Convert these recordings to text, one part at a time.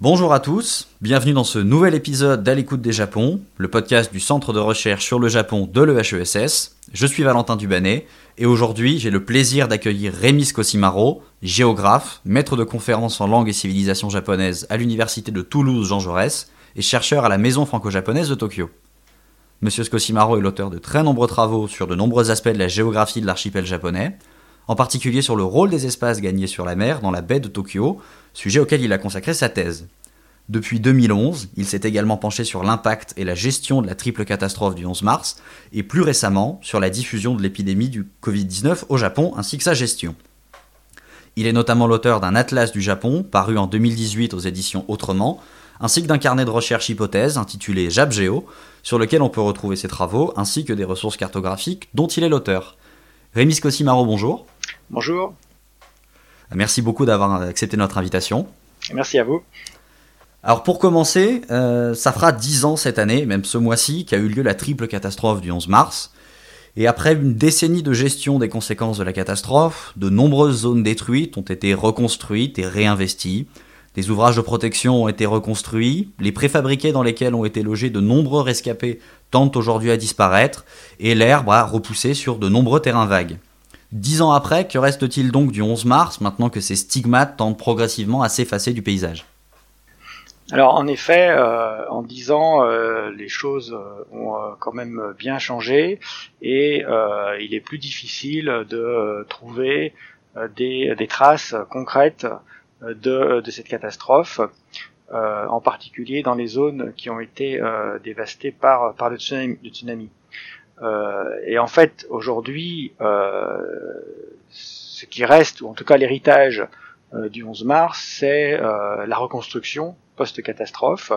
Bonjour à tous, bienvenue dans ce nouvel épisode d'À l'écoute des Japon, le podcast du Centre de recherche sur le Japon de l'EHESS. Je suis Valentin Dubanet et aujourd'hui j'ai le plaisir d'accueillir Rémi Scosimaro, géographe, maître de conférences en langue et civilisation japonaise à l'université de Toulouse Jean Jaurès et chercheur à la Maison franco-japonaise de Tokyo. Monsieur Scosimaro est l'auteur de très nombreux travaux sur de nombreux aspects de la géographie de l'archipel japonais, en particulier sur le rôle des espaces gagnés sur la mer dans la baie de Tokyo, sujet auquel il a consacré sa thèse. Depuis 2011, il s'est également penché sur l'impact et la gestion de la triple catastrophe du 11 mars, et plus récemment sur la diffusion de l'épidémie du Covid-19 au Japon ainsi que sa gestion. Il est notamment l'auteur d'un atlas du Japon, paru en 2018 aux éditions Autrement, ainsi que d'un carnet de recherche hypothèse intitulé JapGeo, sur lequel on peut retrouver ses travaux, ainsi que des ressources cartographiques dont il est l'auteur. Rémi Scosimaro, bonjour. Bonjour. Merci beaucoup d'avoir accepté notre invitation. Merci à vous. Alors pour commencer, euh, ça fera 10 ans cette année, même ce mois-ci, qu'a eu lieu la triple catastrophe du 11 mars. Et après une décennie de gestion des conséquences de la catastrophe, de nombreuses zones détruites ont été reconstruites et réinvesties. Des ouvrages de protection ont été reconstruits, les préfabriqués dans lesquels ont été logés de nombreux rescapés tentent aujourd'hui à disparaître, et l'herbe a repoussé sur de nombreux terrains vagues. Dix ans après, que reste-t-il donc du 11 mars maintenant que ces stigmates tendent progressivement à s'effacer du paysage? Alors en effet, euh, en dix ans, euh, les choses euh, ont quand même bien changé et il est plus difficile de trouver des, traces concrètes de, cette catastrophe, en particulier dans les zones qui ont été dévastées par, par le tsunami. Et en fait, aujourd'hui, ce qui reste, ou en tout cas l'héritage du 11 mars, c'est la reconstruction post-catastrophe,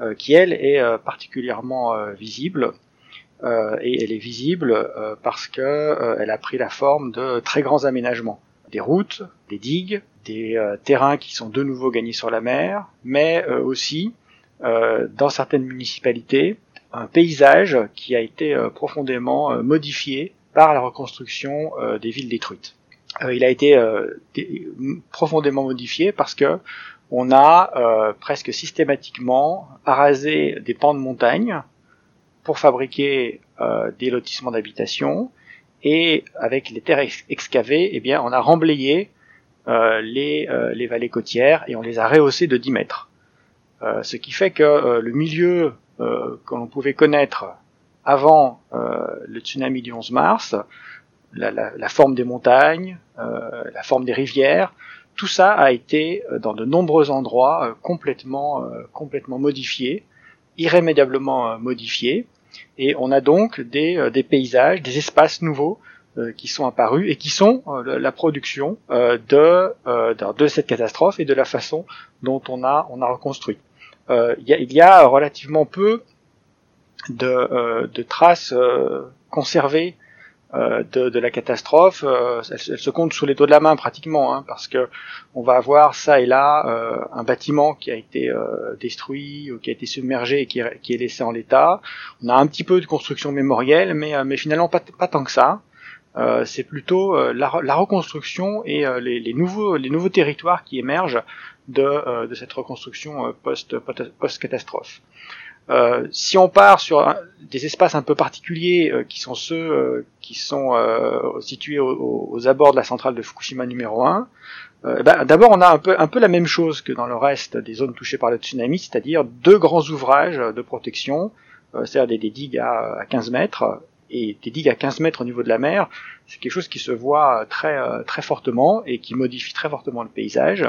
euh, qui elle est euh, particulièrement euh, visible. et elle est visible parce que elle a pris la forme de très grands aménagements, des routes, des digues, des terrains qui sont de nouveau gagnés sur la mer, mais aussi dans certaines municipalités un paysage qui a été profondément modifié par la reconstruction des villes détruites. il a été profondément modifié parce que on a euh, presque systématiquement arasé des pans de montagne pour fabriquer euh, des lotissements d'habitation et avec les terres excavées, eh bien, on a remblayé euh, les, les, vallées côtières et on les a rehaussées de 10 mètres. ce qui fait que le milieu que l'on pouvait connaître avant le tsunami du 11 mars, la, la, la forme des montagnes, la forme des rivières, tout ça a été euh, dans de nombreux endroits euh, complètement, euh, complètement modifié, irrémédiablement modifié, et on a donc des, des paysages, des espaces nouveaux qui sont apparus et qui sont la production de, de cette catastrophe et de la façon dont on a, on a reconstruit. Il, y a, il, y a, relativement peu de, de traces conservées euh, de, de, la catastrophe, euh, elle, se compte sous les dos de la main pratiquement, hein, parce que on va avoir ça et là euh, un bâtiment qui a été détruit ou qui a été submergé et qui, qui est laissé en l'état. On a un petit peu de construction mémorielle, mais, mais finalement pas, pas tant que ça. c'est plutôt la, la, reconstruction et les, les, nouveaux, les nouveaux territoires qui émergent de, de cette reconstruction post, post catastrophe. Euh, si on part sur des espaces un peu particuliers euh, qui sont ceux euh, qui sont situés aux, abords de la centrale de Fukushima numéro 1, ben, d'abord on a un peu, un peu la même chose que dans le reste des zones touchées par le tsunami, c'est-à-dire deux grands ouvrages de protection, c'est-à-dire des, digues à, à, 15 mètres et des digues à 15 mètres au niveau de la mer. C'est quelque chose qui se voit très, très fortement et qui modifie très fortement le paysage.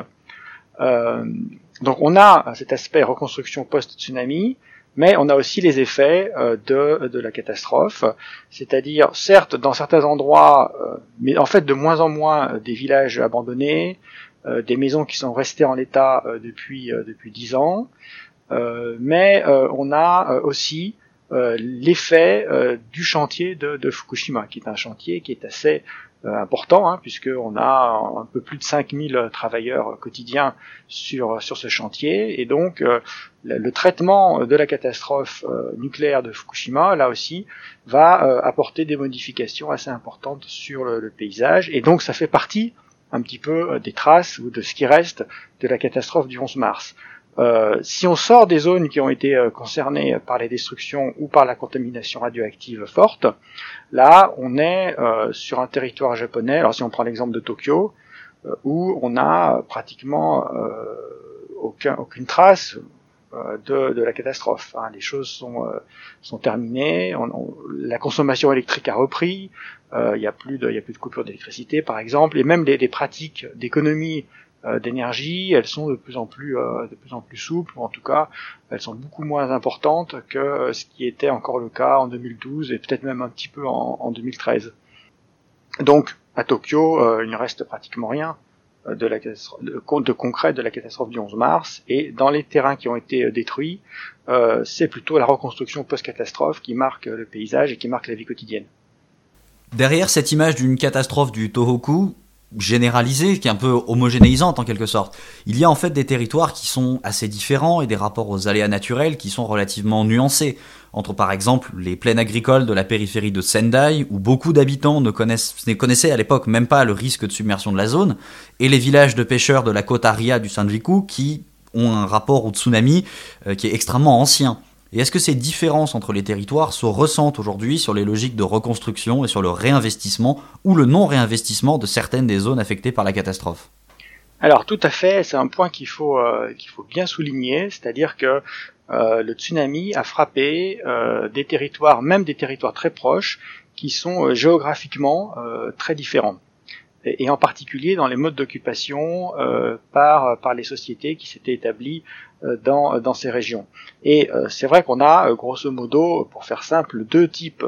Donc on a cet aspect reconstruction post-tsunami, mais on a aussi les effets euh, de, de, la catastrophe, c'est-à-dire certes dans certains endroits, euh, mais en fait de moins en moins euh, des villages abandonnés, des maisons qui sont restées en l'état depuis depuis dix ans, mais on a aussi l'effet du chantier de, Fukushima, qui est un chantier qui est assez euh, important, hein, puisqu'on a un peu plus de 5000 travailleurs quotidiens sur, sur ce chantier, et donc euh, le, traitement de la catastrophe euh, nucléaire de Fukushima, là aussi, va apporter des modifications assez importantes sur le, paysage, et donc ça fait partie un petit peu des traces ou de ce qui reste de la catastrophe du 11 mars. Si on sort des zones qui ont été concernées par les destructions ou par la contamination radioactive forte, là on est sur un territoire japonais. Alors si on prend l'exemple de Tokyo, où on a pratiquement aucun, aucune trace euh, de, de, la catastrophe. Hein. Les choses sont, euh, sont terminées, la consommation électrique a repris, euh, il n'y a plus de, y de coupure d'électricité par exemple, et même les, les pratiques d'économie d'énergie, elles sont de plus en plus de plus en plus souples, ou en tout cas, elles sont beaucoup moins importantes que ce qui était encore le cas en 2012 et peut-être même un petit peu en, en 2013. Donc à Tokyo, il ne reste pratiquement rien de la de, de concret de la catastrophe du 11 mars et dans les terrains qui ont été euh, détruits, euh, c'est plutôt la reconstruction post-catastrophe qui marque le paysage et qui marque la vie quotidienne. Derrière cette image d'une catastrophe du Tohoku, généralisée, qui est un peu homogénéisante en quelque sorte. Il y a en fait des territoires qui sont assez différents et des rapports aux aléas naturels qui sont relativement nuancés. Entre par exemple les plaines agricoles de la périphérie de Sendai, où beaucoup d'habitants ne, connaissaient à l'époque même pas le risque de submersion de la zone, et les villages de pêcheurs de la côte Aria du Sanjiku qui ont un rapport au tsunami euh, qui est extrêmement ancien. Et est-ce que ces différences entre les territoires se ressentent aujourd'hui sur les logiques de reconstruction et sur le réinvestissement ou le non-réinvestissement de certaines des zones affectées par la catastrophe? Alors tout à fait, c'est un point qu'il faut, euh, qu'il faut bien souligner, c'est-à-dire que euh, le tsunami a frappé euh, des territoires, même des territoires très proches, qui sont géographiquement très différents. Et en particulier dans les modes d'occupation euh, par, par les sociétés qui s'étaient établies euh, dans, dans ces régions. Et euh, c'est vrai qu'on a, grosso modo, pour faire simple, deux types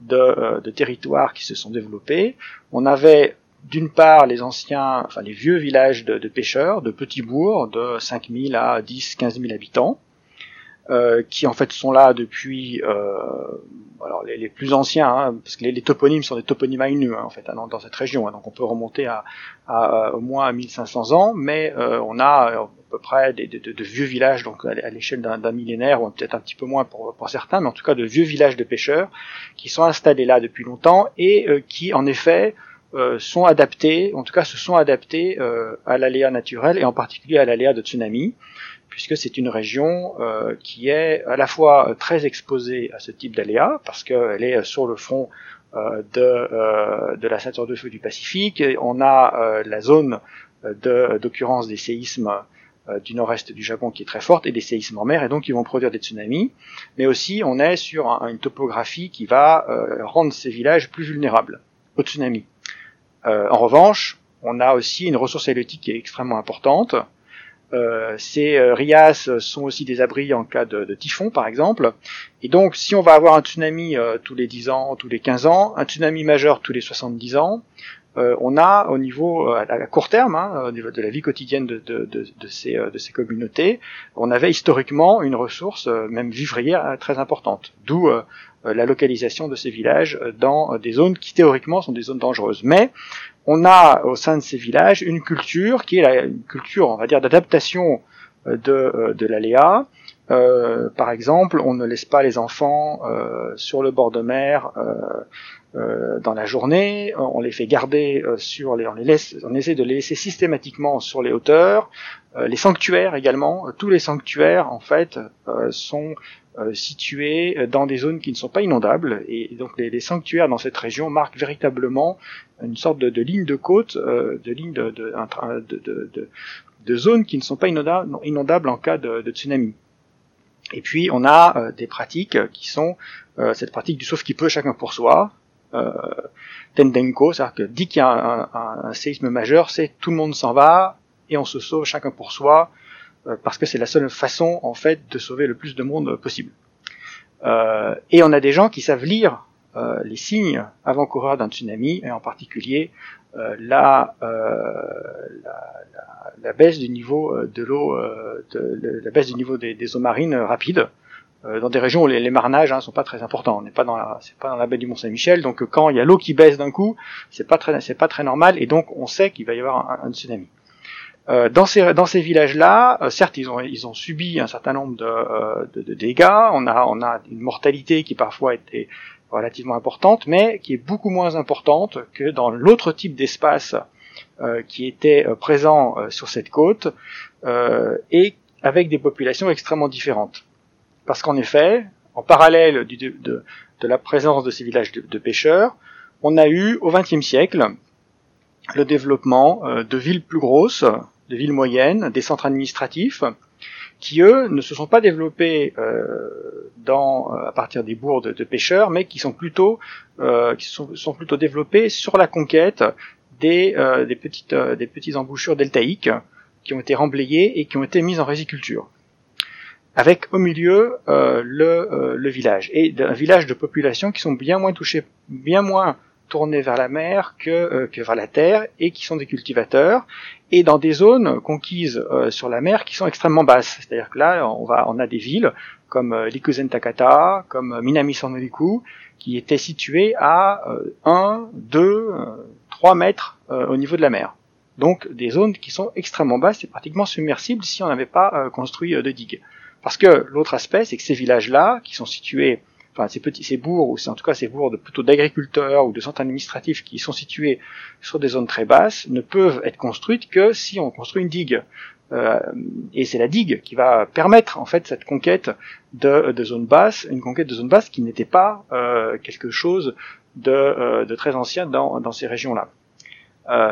de, de territoires qui se sont développés. On avait d'une part les anciens, enfin les vieux villages de, de pêcheurs, de petits bourgs de 5000 à 10, 15 000 habitants, euh, qui en fait sont là depuis euh, alors les, plus anciens, hein, parce que les, toponymes sont des toponymes Ainu hein, en fait hein, dans, cette région, hein, donc on peut remonter à, à, au moins à 1500 ans, mais euh, on a euh, à peu près des, de, de, vieux villages, donc à, l'échelle d'un millénaire ou peut-être un petit peu moins pour, pour, certains, mais en tout cas de vieux villages de pêcheurs qui sont installés là depuis longtemps et euh, qui en effet sont adaptés, en tout cas se sont adaptés à l'aléa naturel et en particulier à l'aléa de tsunami puisque c'est une région euh, qui est à la fois très exposée à ce type d'aléas, parce qu'elle est sur le front euh, de, euh, de la ceinture de feu du Pacifique. on a la zone d'occurrence des séismes du nord-est du Japon qui est très forte et des séismes en mer et donc ils vont produire des tsunamis. Mais aussi on est sur une topographie qui va rendre ces villages plus vulnérables au tsunami. en revanche, on a aussi une ressource halieutique qui est extrêmement importante. Euh, ces euh, rias sont aussi des abris en cas de, typhon, par exemple. Et donc, si on va avoir un tsunami euh, tous les 10 ans, tous les 15 ans, un tsunami majeur tous les 70 ans, on a au niveau à, court terme, hein, de la vie quotidienne de, de, de, ces, de ces communautés, on avait historiquement une ressource, même vivrière, très importante. D'où la localisation de ces villages dans des zones qui théoriquement sont des zones dangereuses. Mais on a au sein de ces villages une culture qui est la, une culture, on va dire, d'adaptation euh, de, euh, de l'aléa. Euh, par exemple, on ne laisse pas les enfants sur le bord de mer dans la journée. On les fait garder sur les, on les laisse, on essaie de les laisser systématiquement sur les hauteurs. les sanctuaires également, tous les sanctuaires en fait sont situés dans des zones qui ne sont pas inondables et donc les, les, sanctuaires dans cette région marquent véritablement une sorte de, de ligne de côte, euh, de ligne de, de, de, de, zones qui ne sont pas inondables, en cas de, tsunami. Et puis on a euh, des pratiques qui sont cette pratique du sauf qui peut chacun pour soi, Tendenko, c'est-à-dire que dès qu'il y a un, un, un séisme majeur, c'est tout le monde s'en va et on se sauve chacun pour soi, euh, parce que c'est la seule façon en fait de sauver le plus de monde possible. Euh, et on a des gens qui savent lire euh, les signes avant-coureurs d'un tsunami, et en particulier la, la, la, baisse du niveau de l'eau, la baisse du niveau des, eaux marines rapides dans des régions où les, marnages hein, sont pas très importants. On n'est pas dans la, c'est pas dans la baie du Mont Saint-Michel, donc quand il y a l'eau qui baisse d'un coup, c'est pas très, c'est pas très normal, et donc on sait qu'il va y avoir un tsunami. Euh, dans ces dans ces villages-là, euh, certes, ils ont ils ont subi un certain nombre de, euh, de, de, dégâts. On a on a une mortalité qui parfois était relativement importante, mais qui est beaucoup moins importante que dans l'autre type d'espace qui était présent sur cette côte et avec des populations extrêmement différentes. Parce qu'en effet, en parallèle du, de, de, la présence de ces villages de, pêcheurs, on a eu au XXe siècle le développement euh, de villes plus grosses, de villes moyennes, des centres administratifs, qui eux ne se sont pas développés euh, dans, à partir des bourgs de, pêcheurs, mais qui sont plutôt, euh, qui sont, plutôt développés sur la conquête des, euh, des petites, euh, des petites embouchures deltaïques qui ont été remblayées et qui ont été mises en résiculture. Avec au milieu euh, le, le village et un village de population qui sont bien moins touchés, bien moins tournés vers la mer que, que vers la terre et qui sont des cultivateurs et dans des zones conquises sur la mer qui sont extrêmement basses. C'est-à-dire que là, on, va, on a des villes comme euh, Likuzen Takata, comme Minami Sanoriku, qui étaient situées à 1, 2, 3 mètres euh, au niveau de la mer. Donc des zones qui sont extrêmement basses et pratiquement submersibles si on n'avait pas euh, construit de digues. Parce que l'autre aspect, c'est que ces villages-là, qui sont situés, enfin ces petits, ces bourgs, ou en tout cas ces bourgs de, plutôt d'agriculteurs ou de centres administratifs qui sont situés sur des zones très basses, ne peuvent être construites que si on construit une digue. Euh, et c'est la digue qui va permettre en fait cette conquête de, de zones basses, une conquête de zones basses qui n'était pas euh, quelque chose de, euh, de, très ancien dans, dans ces régions-là.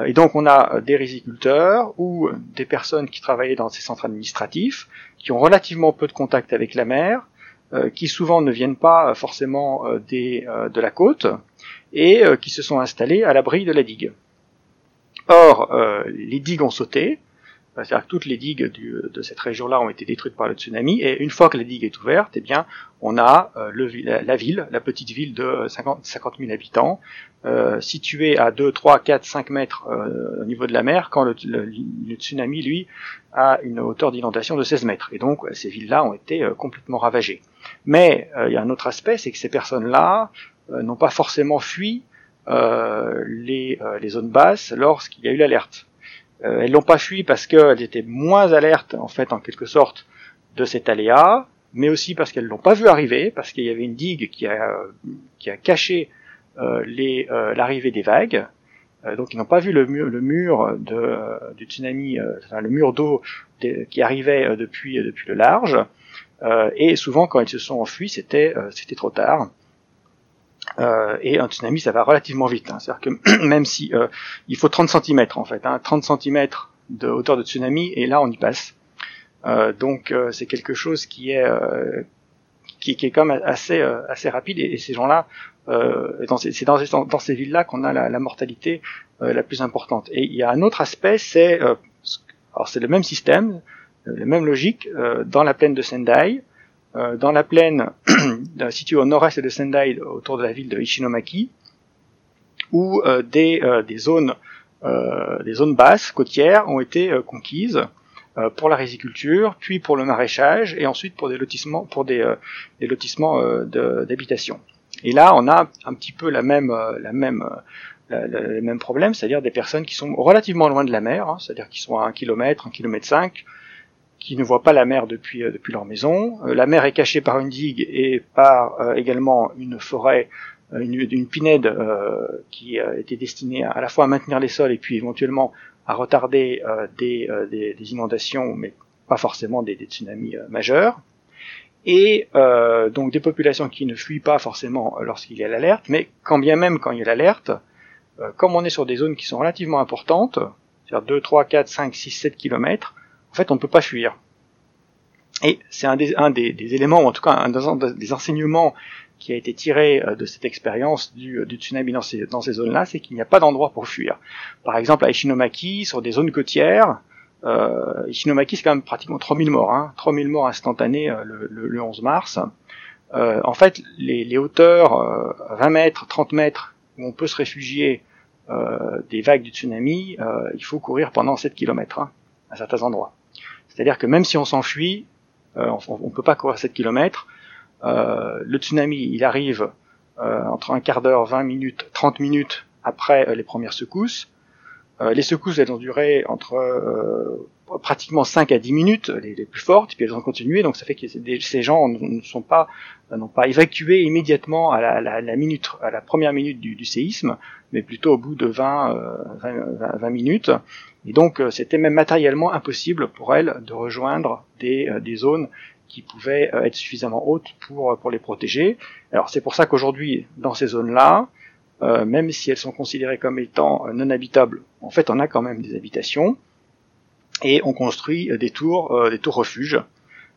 et donc on a des riziculteurs ou des personnes qui travaillaient dans ces centres administratifs, qui ont relativement peu de contact avec la mer, qui souvent ne viennent pas forcément des, de la côte, et qui se sont installés à l'abri de la digue. Or, les digues ont sauté, c'est-à-dire que toutes les digues du, de cette région-là ont été détruites par le tsunami, et une fois que la digue est ouverte, eh bien, on a euh, le, la, ville, la petite ville de 50, 50 000 habitants, euh, située à 2, 3, 4, 5 mètres euh, au niveau de la mer, quand le, le, tsunami, lui, a une hauteur d'inondation de 16 mètres. Et donc, ces villes-là ont été euh, complètement ravagées. Mais il y a un autre aspect, c'est que ces personnes-là n'ont pas forcément fui les, les zones basses lorsqu'il y a eu l'alerte. Euh, elles l'ont pas fui parce qu'elles étaient moins alertes, en fait, en quelque sorte, de cet aléa, mais aussi parce qu'elles l'ont pas vu arriver, parce qu'il y avait une digue qui a, qui a caché euh, les, euh, l'arrivée des vagues. donc ils n'ont pas vu le mur, le mur de, du tsunami, enfin, le mur d'eau qui arrivait depuis, depuis le large. Et souvent, quand ils se sont enfuis, c'était, c'était trop tard. Euh, et un tsunami, ça va relativement vite. Hein. C'est-à-dire que même si euh, il faut 30 cm en fait, hein, 30 cm de hauteur de tsunami, et là on y passe. Euh, donc euh, c'est quelque chose qui est euh, qui, qui, est quand même assez assez rapide. Et, ces gens-là, c'est dans, ces villes-là qu'on a la, la mortalité la plus importante. Et il y a un autre aspect, c'est alors c'est le même système, la même logique dans la plaine de Sendai. Euh, dans la plaine située au nord-est de Sendai, autour de la ville de Ishinomaki, où euh, des, euh, des, zones, des zones basses côtières ont été conquises pour la riziculture, puis pour le maraîchage, et ensuite pour des lotissements, pour des, des lotissements d'habitation. Et là, on a un petit peu la même, la même, le même problème, c'est-à-dire des personnes qui sont relativement loin de la mer, hein, c'est-à-dire qui sont à un kilomètre, un kilomètre cinq, qui ne voient pas la mer depuis, euh, depuis leur maison. Euh, la mer est cachée par une digue et par euh, également une forêt, une, une pinède qui était destinée à, la fois à maintenir les sols et puis éventuellement à retarder des, des, des, inondations, mais pas forcément des, des tsunamis majeurs. Et donc des populations qui ne fuient pas forcément lorsqu'il y a l'alerte, mais quand bien même quand il y a l'alerte, comme on est sur des zones qui sont relativement importantes, c'est-à-dire 2, 3, 4, 5, 6, 7 kilomètres, en fait, on ne peut pas fuir. Et c'est un, des, éléments, ou en tout cas un des, enseignements qui a été tiré euh, de cette expérience du, du, tsunami dans ces, zones-là, c'est qu'il n'y a pas d'endroit pour fuir. Par exemple, à Ishinomaki, sur des zones côtières, euh, Ishinomaki, c'est quand même pratiquement 3000 morts, hein, 3000 morts instantanés euh, le, le, 11 mars. Euh, en fait, les, les hauteurs, 20 mètres, 30 mètres, où on peut se réfugier des vagues du tsunami, il faut courir pendant 7 km hein, à certains endroits. C'est-à-dire que même si on s'enfuit, euh, on ne peut pas courir 7 km. Euh, le tsunami, il arrive euh, entre un quart d'heure, 20 minutes, 30 minutes après les premières secousses. les secousses, elles ont duré entre pratiquement 5 à 10 minutes, les, plus fortes, puis elles ont continué, donc ça fait que ces gens ne sont pas n'ont pas évacué immédiatement à la, minute, à la première minute du, séisme, mais plutôt au bout de 20, 20, 20 minutes. Et donc c'était même matériellement impossible pour elles de rejoindre des, des zones qui pouvaient être suffisamment hautes pour, pour les protéger. Alors c'est pour ça qu'aujourd'hui, dans ces zones-là, euh, même si elles sont considérées comme étant non habitables, en fait on a quand même des habitations et on construit des tours, euh, des tours refuges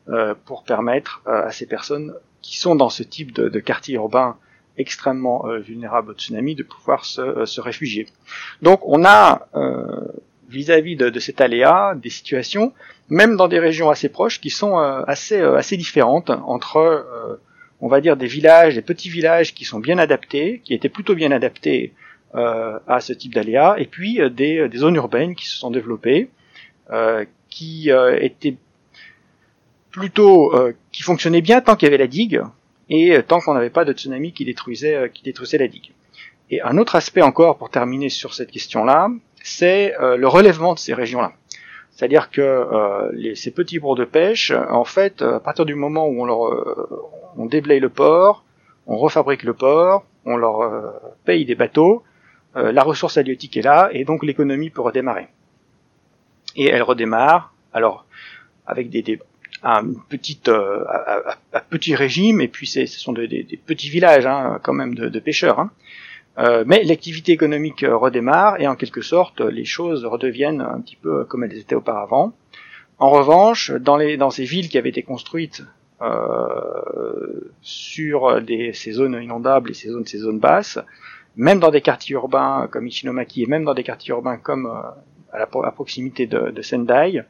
euh, pour permettre à ces personnes qui sont dans ce type de, de quartier urbain extrêmement vulnérables au tsunami de pouvoir se, se réfugier. Donc on a vis-à-vis de, de, cet aléa des situations, même dans des régions assez proches, qui sont assez assez différentes entre on va dire des villages, des petits villages qui sont bien adaptés, qui étaient plutôt bien adaptés euh, à ce type d'aléas, et puis euh, des, des, zones urbaines qui se sont développées, euh, qui euh, étaient plutôt, euh, qui fonctionnaient bien tant qu'il y avait la digue et tant qu'on n'avait pas de tsunami qui détruisait, qui détruisait la digue. Et un autre aspect encore pour terminer sur cette question-là, c'est le relèvement de ces régions-là. C'est-à-dire que euh, ces petits bourgs de pêche, en fait, à partir du moment où on leur, déblaye le port, on refabrique le port, on leur euh, paye des bateaux, euh, la ressource halieutique est là, et donc l'économie peut redémarrer. Et elle redémarre, alors avec des, des un petite, euh, petit régime, et puis ce sont des, des, petits villages hein, quand même de, de pêcheurs. Hein. Euh, mais l'activité économique redémarre et en quelque sorte les choses redeviennent un petit peu comme elles étaient auparavant. En revanche, dans, les, dans ces villes qui avaient été construites euh, sur des, ces zones inondables et ces zones, ces zones basses, même dans des quartiers urbains comme Ichinomaki et même dans des quartiers urbains comme euh, à, la, proximité de, Sendai,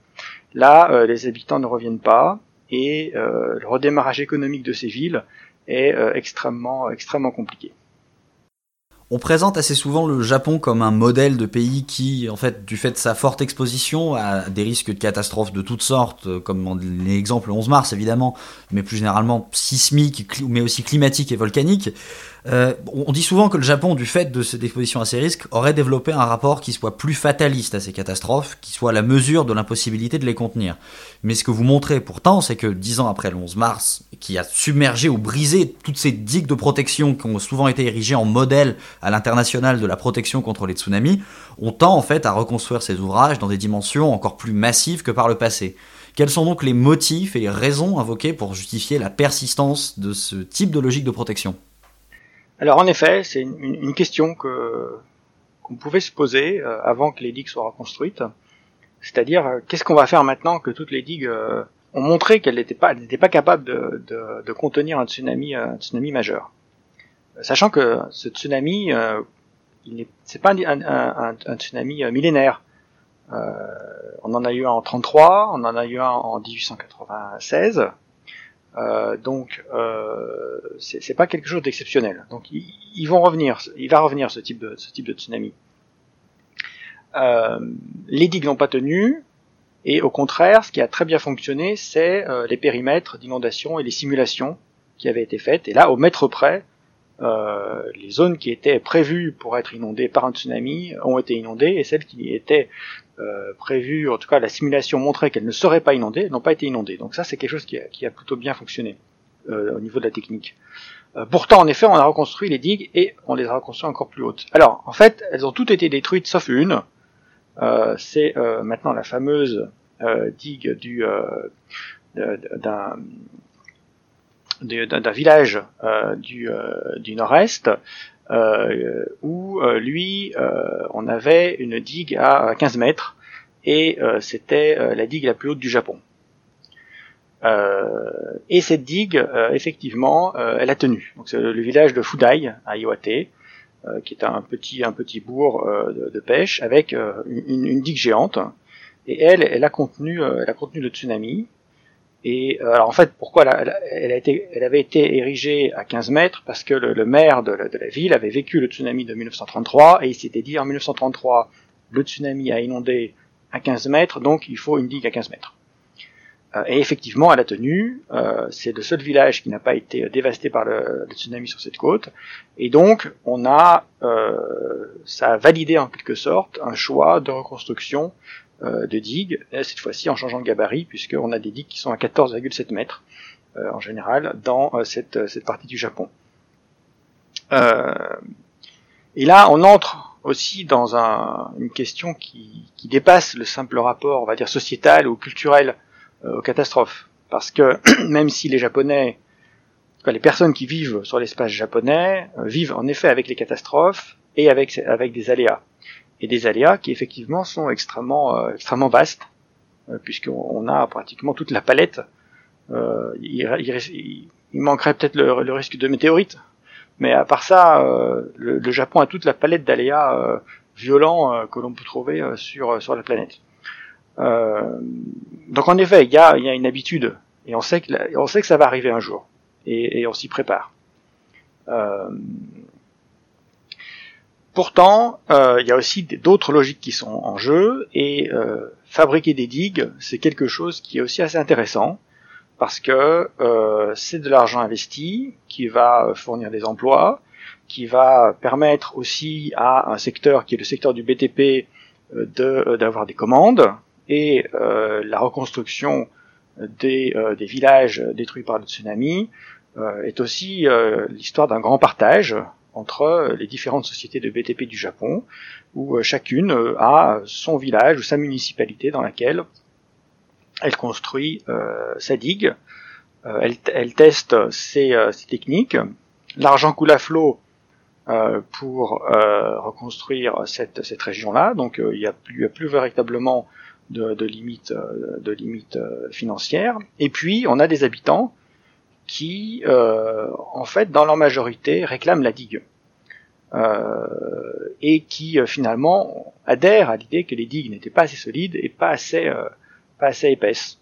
là, euh, les habitants ne reviennent pas et le redémarrage économique de ces villes est extrêmement, extrêmement compliqué. On présente assez souvent le Japon comme un modèle de pays qui, en fait, du fait de sa forte exposition à des risques de catastrophes de toutes sortes, euh, comme l'exemple 11 mars évidemment, mais plus généralement sismique, mais aussi climatique et volcanique, euh, on dit souvent que le Japon, du fait de cette exposition à ces risques, aurait développé un rapport qui soit plus fataliste à ces catastrophes, qui soit la mesure de l'impossibilité de les contenir. Mais ce que vous montrez pourtant, c'est que dix ans après le 11 mars, qui a submergé ou brisé toutes ces digues de protection qui ont souvent été érigées en modèle à l'international de la protection contre les tsunamis, on tend en fait à reconstruire ces ouvrages dans des dimensions encore plus massives que par le passé. Quels sont donc les motifs et les raisons invoquées pour justifier la persistance de ce type de logique de protection? Alors en effet, c'est une, question que qu'on pouvait se poser euh, avant que les digues soient reconstruites. C'est-à-dire, euh, qu'est-ce qu'on va faire maintenant que toutes les digues euh, ont montré qu'elles n'étaient pas, n'étaient pas capables de, contenir un tsunami, un tsunami majeur? Sachant que ce tsunami, il c'est pas un, tsunami millénaire. on en a eu un en 33, on en a eu un en 1896. Euh, donc euh, c'est pas quelque chose d'exceptionnel. Donc ils, vont revenir, il va revenir ce type de tsunami. Euh, les digues n'ont pas tenu, et au contraire, ce qui a très bien fonctionné, c'est les périmètres d'inondation et les simulations qui avaient été faites. Et là, au mètre près, les zones qui étaient prévues pour être inondées par un tsunami ont été inondées, et celles qui étaient euh, prévues, en tout cas la simulation montrait qu'elles ne seraient pas inondées, n'ont pas été inondées. Donc ça c'est quelque chose qui a, plutôt bien fonctionné euh, au niveau de la technique. Euh, pourtant en effet on a reconstruit les digues et on les a reconstruites encore plus hautes. Alors en fait elles ont toutes été détruites sauf une. Euh, c'est maintenant la fameuse digue du d'un village du, nord-est où euh, lui, euh, on avait une digue à 15 mètres et c'était la digue la plus haute du Japon. et cette digue, effectivement, elle a tenu. Donc c'est le, village de Fudai à Iwate, qui est un petit un petit bourg de, pêche avec une, digue géante. Et elle, elle a contenu, elle a contenu le tsunami. Et euh, alors en fait, pourquoi elle, avait été érigée à 15 mètres? Parce que le, maire de la, ville avait vécu le tsunami de 1933 et il s'était dit en 1933, le tsunami a inondé à 15 mètres, donc il faut une digue à 15 mètres. et effectivement, elle a tenu. c'est le seul village qui n'a pas été dévasté par le, tsunami sur cette côte. Et donc, on a, ça a validé en quelque sorte un choix de reconstruction de digues, cette fois-ci en changeant de gabarit, puisqu'on a des digues qui sont à 14,7 mètres en général dans cette, cette partie du Japon. et là, on entre aussi dans un, une question qui, qui, dépasse le simple rapport, on va dire, sociétal ou culturel euh, aux catastrophes. Parce que même si les Japonais, les personnes qui vivent sur l'espace japonais, euh, vivent en effet avec les catastrophes et avec, avec des aléas. Et des aléas qui effectivement sont extrêmement, euh, extrêmement vastes, puisqu'on a pratiquement toute la palette. Il, il, il, manquerait peut-être le, le risque de météorites, mais à part ça, euh, le, Japon a toute la palette d'aléas euh, violents euh, que l'on peut trouver sur sur la planète. donc en effet, il y a, y a, une habitude et on sait que on sait que ça va arriver un jour et, et on s'y prépare. Pourtant, il y a aussi d'autres logiques qui sont en jeu et fabriquer des digues, c'est quelque chose qui est aussi assez intéressant parce que euh, c'est de l'argent investi qui va fournir des emplois, qui va permettre aussi à un secteur qui est le secteur du BTP euh, de euh, d'avoir des commandes et euh, la reconstruction des, des, villages détruits par le tsunami est aussi l'histoire d'un grand partage entre les différentes sociétés de BTP du Japon, où chacune a son village ou sa municipalité dans laquelle elle construit euh, sa digue, euh, elle, teste ses, euh, techniques, l'argent coule à flot pour reconstruire cette, cette région-là, donc il n'y a, plus, véritablement de, limites de limites financières. Et puis on a des habitants qui, en fait, dans leur majorité, réclament la digue. Euh, et qui finalement adhèrent à l'idée que les digues n'étaient pas assez solides et pas assez pas assez épaisse.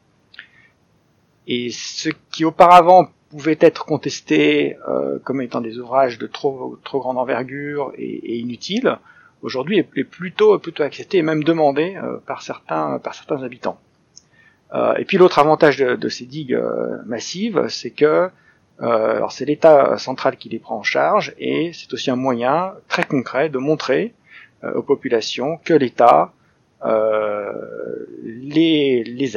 Et ce qui auparavant pouvait être contesté euh, comme étant des ouvrages de trop, trop grande envergure et, et inutiles, aujourd'hui est, plutôt, plutôt accepté et même demandé euh, par, certains, par certains habitants. Euh, et puis l'autre avantage de, de, ces digues euh, massives, c'est que alors c'est l'État central qui les prend en charge et c'est aussi un moyen très concret de montrer aux populations que l'État euh, les, les,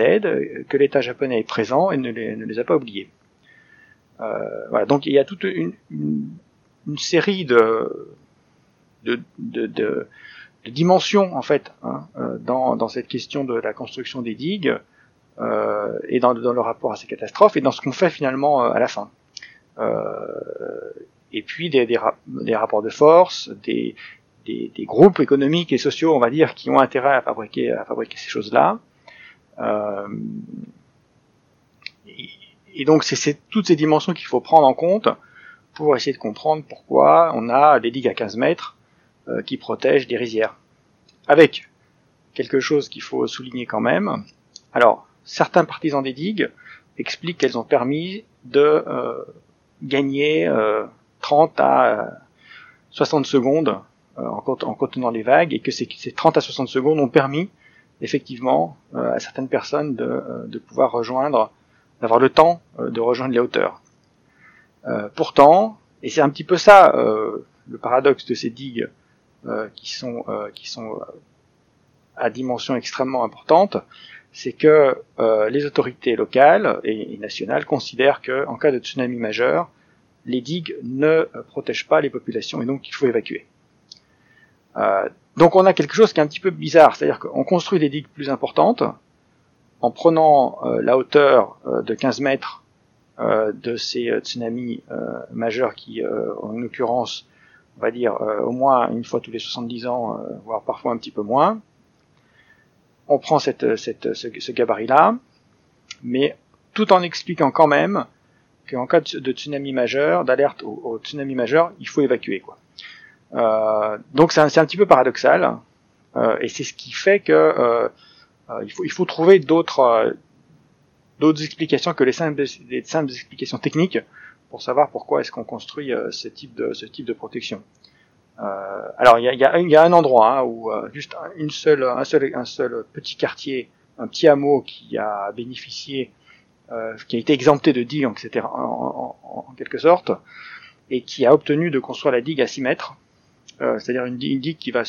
que l'État japonais est présent et ne les, ne les a pas oubliées. Euh, voilà, donc il y a toute une, une, série de, de, de, de, dimensions en fait hein, euh, dans, dans, cette question de la construction des digues euh, et dans, dans, le rapport à ces catastrophes et dans ce qu'on fait finalement à la fin. Euh, et puis des, des, des, rapports de force, des, des, groupes économiques et sociaux, on va dire, qui ont intérêt à fabriquer, à fabriquer ces choses-là. Euh, et, donc, c'est toutes ces dimensions qu'il faut prendre en compte pour essayer de comprendre pourquoi on a des digues à 15 mètres euh, qui protègent des rizières. Avec quelque chose qu'il faut souligner quand même. Alors, certains partisans des digues expliquent qu'elles ont permis de euh, gagner 30 à 60 secondes euh, en, en, contenant les vagues et que ces, ces 30 à 60 secondes ont permis effectivement euh, à certaines personnes de, euh, de pouvoir rejoindre, d'avoir le temps de rejoindre les hauteurs. pourtant, et c'est un petit peu ça le paradoxe de ces digues qui sont qui sont à dimension extrêmement importante, c'est que les autorités locales et, nationales considèrent que en cas de tsunami majeur, les digues ne protègent pas les populations et donc il faut évacuer. Euh, donc on a quelque chose qui est un petit peu bizarre, c'est-à-dire qu'on construit des digues plus importantes en prenant euh, la hauteur euh, de 15 mètres de ces tsunamis majeurs qui, en l'occurrence, on va dire au moins une fois tous les 70 ans, voire parfois un petit peu moins. On prend cette, ce, gabarit-là, mais tout en expliquant quand même qu'en cas de, tsunami majeur, d'alerte au, au, tsunami majeur, il faut évacuer. Quoi. Euh, donc c'est un, un, petit peu paradoxal, euh, et c'est ce qui fait que euh, il, faut, il faut trouver d'autres d'autres explications que les simples, les simples explications techniques pour savoir pourquoi est-ce qu'on construit ce type de ce type de protection. Euh, alors il y a, y, a, y a, un endroit hein, où juste une seule, un seul un seul petit quartier, un petit hameau qui a bénéficié qui a été exempté de digue, etc. En, en, quelque sorte, et qui a obtenu de construire la digue à 6 mètres, c'est-à-dire une, une, digue qui va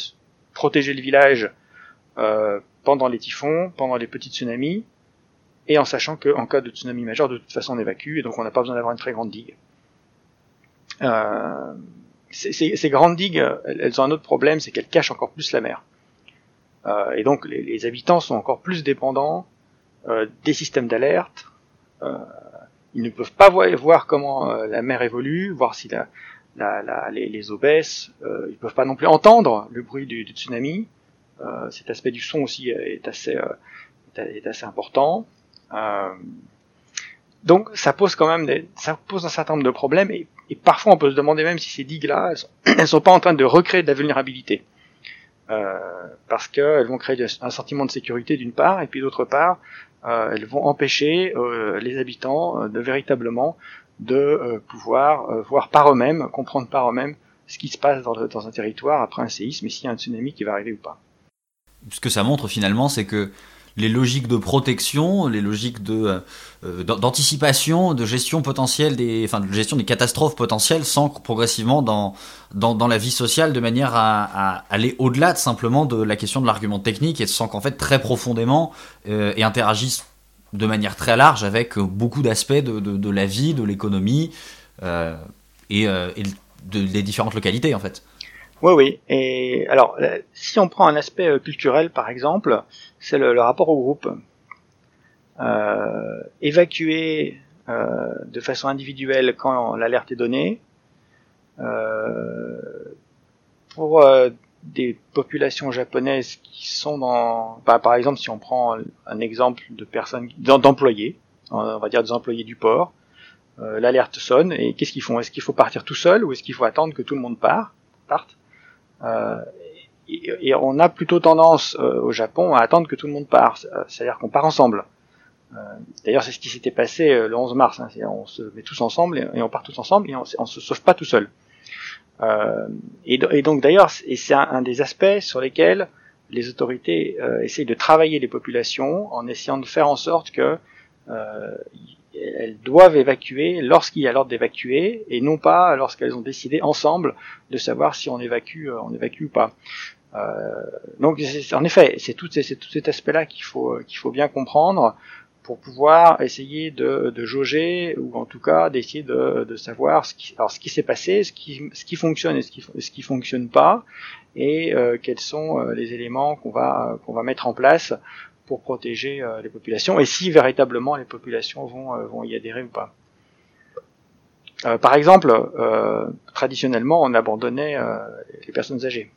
protéger le village pendant les typhons, pendant les petits tsunamis, et en sachant qu'en cas de tsunami majeur, de toute façon on évacue, et donc on n'a pas besoin d'avoir une très grande digue. Euh, ces, grandes digues, elles, ont un autre problème, c'est qu'elles cachent encore plus la mer. Euh, et donc les, habitants sont encore plus dépendants euh, des systèmes d'alerte. ils ne peuvent pas voir, comment la mer évolue, voir si les, eaux baissent. ils peuvent pas non plus entendre le bruit du, tsunami. cet aspect du son aussi est assez, est assez important. donc ça pose quand même des, ça pose un certain nombre de problèmes et et parfois, on peut se demander même si ces digues-là, elles, ne sont pas en train de recréer de la vulnérabilité. Euh, parce qu'elles vont créer un sentiment de sécurité d'une part, et puis d'autre part, euh, elles vont empêcher euh, les habitants de véritablement de pouvoir voir par eux-mêmes, comprendre par eux-mêmes ce qui se passe dans, dans un territoire après un séisme et s'il y a un tsunami qui va arriver ou pas. Ce que ça montre finalement, c'est que les logiques de protection, les logiques de euh, d'anticipation, de gestion potentielle des, enfin de gestion des catastrophes potentielles, s'ancrent progressivement dans, dans, la vie sociale de manière à, aller au-delà de simplement de la question de l'argument technique et sans qu'en fait très profondément euh, et interagissent de manière très large avec beaucoup d'aspects de, de, la vie, de l'économie euh, et, et de, des différentes localités en fait. Oui, oui. Et alors, si on prend un aspect culturel, par exemple, c'est le, rapport au groupe. Euh, évacuer euh, de façon individuelle quand l'alerte est donnée. Euh, pour des populations japonaises qui sont dans, bah, par exemple, si on prend un exemple de personnes, d'employés, on va dire des employés du port, l'alerte sonne et qu'est-ce qu'ils font? Est-ce qu'il faut partir tout seul ou est-ce qu'il faut attendre que tout le monde part, parte? Et on a plutôt tendance euh, au Japon à attendre que tout le monde parte, euh, c'est-à-dire qu'on part ensemble. Euh, d'ailleurs, c'est ce qui s'était passé le 11 mars. Hein, on se met tous ensemble et, on part tous ensemble et on, on se sauve pas tout seul. Et, et, donc d'ailleurs, et c'est un, des aspects sur lesquels les autorités essayent de travailler les populations en essayant de faire en sorte que elles doivent évacuer lorsqu'il y a l'ordre d'évacuer et non pas lorsqu'elles ont décidé ensemble de savoir si on évacue, on évacue ou pas. Euh, donc en effet, c'est tout, cet aspect-là qu'il faut qu'il faut bien comprendre pour pouvoir essayer de, de jauger ou en tout cas d'essayer de, de savoir ce qui, qui s'est passé, ce qui, ce qui fonctionne et ce qui, ce qui fonctionne pas, et euh, quels sont euh, les éléments qu'on va qu'on va mettre en place pour protéger euh, les populations et si véritablement les populations vont vont y adhérer ou pas. par exemple, traditionnellement, on abandonnait les personnes âgées.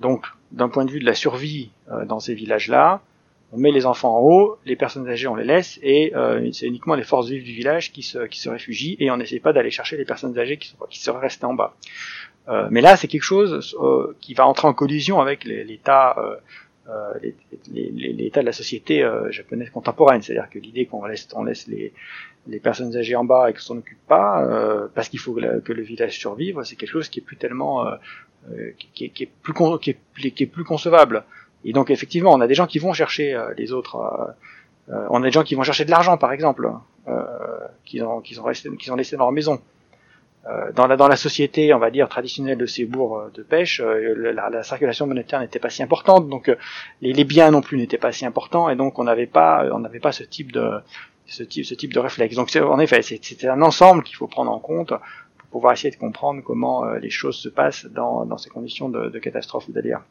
Donc, d'un point de vue de la survie euh, dans ces villages-là, on met les enfants en haut, les personnes âgées on les laisse, et euh, c'est uniquement les forces vives du village qui se, réfugient, et on n'essaie pas d'aller chercher les personnes âgées qui, qui seraient restées en bas. Euh, mais là, c'est quelque chose qui va entrer en collision avec l'état l'état de la société japonaise contemporaine, c'est-à-dire que l'idée qu'on laisse, on laisse les, les personnes âgées en bas et qu'on s'en occupe pas, parce qu'il faut que, le village survive, c'est quelque chose qui est plus tellement euh, qui, est plus qui, est, plus concevable. Et donc effectivement, on a des gens qui vont chercher euh, les autres. Euh, on a des gens qui vont chercher de l'argent, par exemple, qu'ils ont, qu'ils ont, resté, qu'ils ont laissé dans leur maison. Dans, la, dans la société, on va dire traditionnelle de ces bourgs de pêche, la, la, circulation monétaire n'était pas si importante, donc les, biens non plus n'étaient pas si importants, et donc on n'avait pas, on n'avait pas ce type de ce type, ce type de réflexe. Donc en effet, c'est un ensemble qu'il faut prendre en compte pouvoir essayer de comprendre comment euh, les choses se passent dans, ces conditions de, de catastrophe ou d'aléa.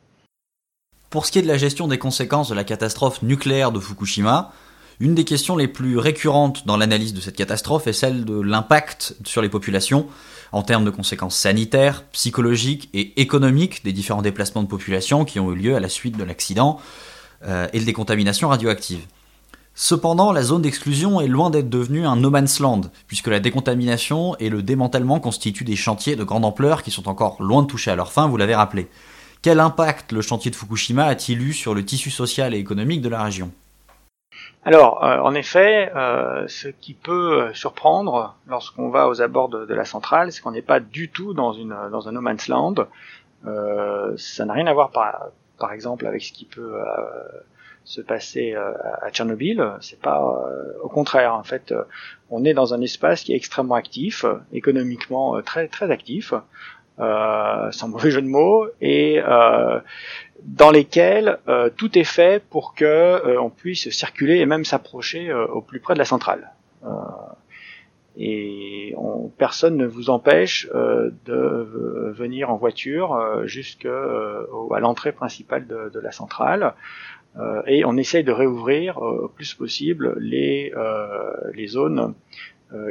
Pour ce qui est de la gestion des conséquences de la catastrophe nucléaire de Fukushima, une des questions les plus récurrentes dans l'analyse de cette catastrophe est celle de l'impact sur les populations en termes de conséquences sanitaires, psychologiques et économiques des différents déplacements de population qui ont eu lieu à la suite de l'accident euh, et de décontamination radioactive. Cependant, la zone d'exclusion est loin d'être devenue un no man's land, puisque la décontamination et le démantèlement constituent des chantiers de grande ampleur qui sont encore loin de toucher à leur fin, vous l'avez rappelé. Quel impact le chantier de Fukushima a-t-il eu sur le tissu social et économique de la région? Alors, euh, en effet, euh, ce qui peut euh, surprendre lorsqu'on va aux abords de, la centrale, c'est qu'on n'est pas du tout dans, une, dans un no man's land. ça n'a rien à voir, par, par exemple, avec ce qui peut se passait à Tchernobyl. C'est pas au contraire. En fait, on est dans un espace qui est extrêmement actif, économiquement très très actif, sans mauvais jeu de mots, et dans lesquels tout est fait pour que on puisse circuler et même s'approcher au plus près de la centrale et on, personne ne vous empêche euh, de venir en voiture euh, jusque euh, à l'entrée principale de, de, la centrale euh, et on essaye de réouvrir au plus possible les, les zones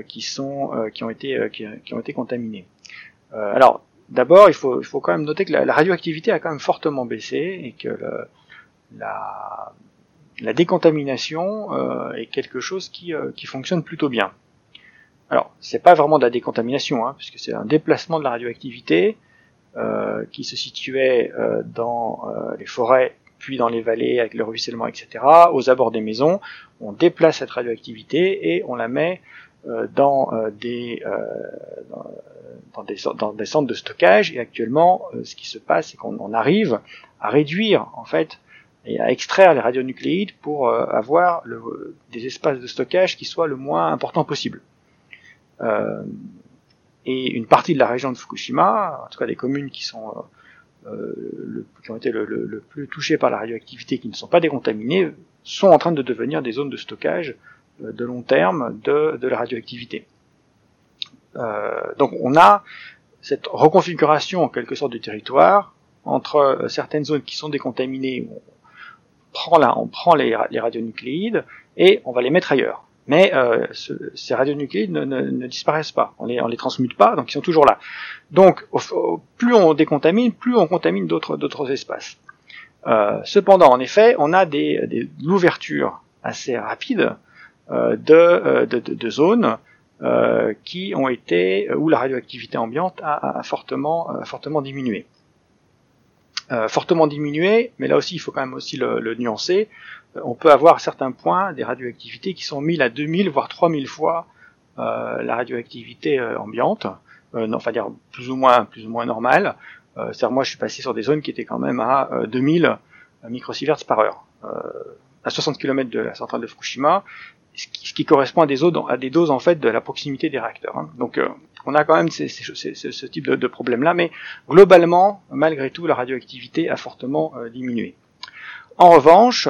qui sont qui ont été qui, ont été contaminées. alors d'abord il faut il faut quand même noter que la, radioactivité a quand même fortement baissé et que le, la la décontamination est quelque chose qui, qui fonctionne plutôt bien. Alors, c'est pas vraiment de la décontamination, hein, puisque c'est un déplacement de la radioactivité euh, qui se situait euh, dans euh, les forêts, puis dans les vallées avec le ruissellement, etc., aux abords des maisons. On déplace cette radioactivité et on la met euh, dans, des, dans, des, dans des centres de stockage. Et actuellement, ce qui se passe, c'est qu'on arrive à réduire, en fait, et à extraire les radionucléides pour avoir des espaces de stockage qui soient le moins importants possible. Euh, et une partie de la région de Fukushima, en tout cas des communes qui sont euh, qui ont été le, le, plus touchées par la radioactivité, qui ne sont pas décontaminées, sont en train de devenir des zones de stockage euh, de long terme de, la radioactivité. Euh, donc on a cette reconfiguration en quelque sorte du territoire entre certaines zones qui sont décontaminées, on prend, les, radionucléides et on va les mettre ailleurs mais euh, ce, ces radionucléides ne, disparaissent pas, on les, on les transmute pas, donc ils sont toujours là. Donc plus on décontamine, plus on contamine d'autres espaces. Euh, cependant, en effet, on a des, des l'ouverture assez rapide euh, de, euh, de, de, de, zones euh, qui ont été où la radioactivité ambiante a, a fortement fortement diminué. fortement diminué, mais là aussi il faut quand même aussi le, le nuancer on peut avoir à certains points des radioactivités qui sont 1000 à 2000 voire 3000 fois euh, la radioactivité euh, ambiante, euh, non, enfin dire plus ou moins plus ou moins normale. Euh, c'est-à-dire moi je suis passé sur des zones qui étaient quand même à 2000 microsieverts par heure, à 60 km de la centrale de Fukushima, ce qui, correspond à des, doses, à des doses en fait de la proximité des réacteurs. Hein. Donc on a quand même ces, ce type de, de problème-là, mais globalement, malgré tout, la radioactivité a fortement diminué. En revanche,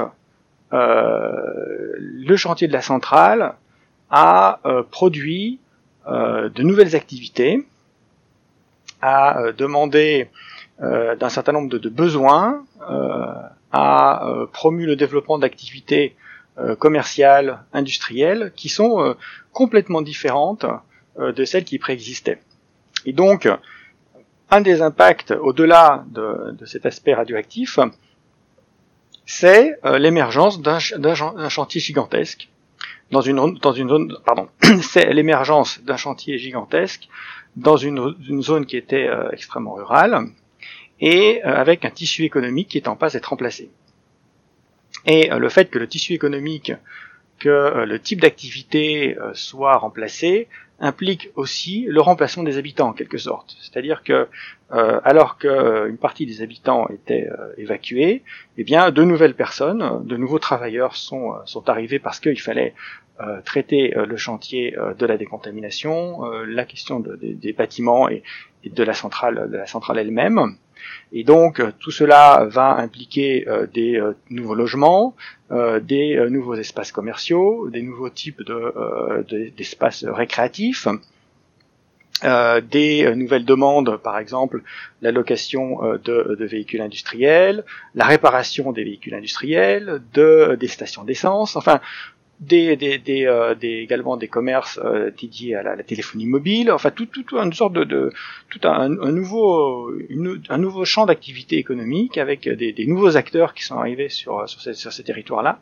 euh, le chantier de la centrale a euh, produit euh, de nouvelles activités, a demandé d'un certain nombre de, besoins, a promu le développement d'activités commerciales, industrielles, qui sont complètement différentes de celles qui préexistaient. Et donc, un des impacts, au-delà de, de, cet aspect radioactif, c'est euh, l'émergence d'un chantier gigantesque dans une dans une zone pardon c'est l'émergence d'un chantier gigantesque dans une, une zone qui était euh, extrêmement rurale et euh, avec un tissu économique qui est en passe d'être remplacé. Et le fait que le tissu économique, que le type d'activité soit remplacé, implique aussi le remplacement des habitants en quelque sorte. C'est-à-dire que euh, alors qu'une euh, partie des habitants étaient euh, évacués, eh bien de nouvelles personnes, de nouveaux travailleurs sont, sont arrivés parce qu'il fallait traiter le chantier de la décontamination, la question des bâtiments et, et, de la centrale, de la centrale elle-même. Et donc tout cela va impliquer des nouveaux logements, des nouveaux espaces commerciaux, des nouveaux types d'espaces de, récréatifs. Euh, des nouvelles demandes, par exemple la location euh, de, véhicules industriels, la réparation des véhicules industriels, de, des stations d'essence, enfin des, des, des, euh, des, également des commerces euh, dédiés à la, la, téléphonie mobile, enfin tout, tout, une sorte de, de tout un, un, nouveau une, un nouveau champ d'activité économique avec des, des, nouveaux acteurs qui sont arrivés sur sur ces, sur ces territoires-là,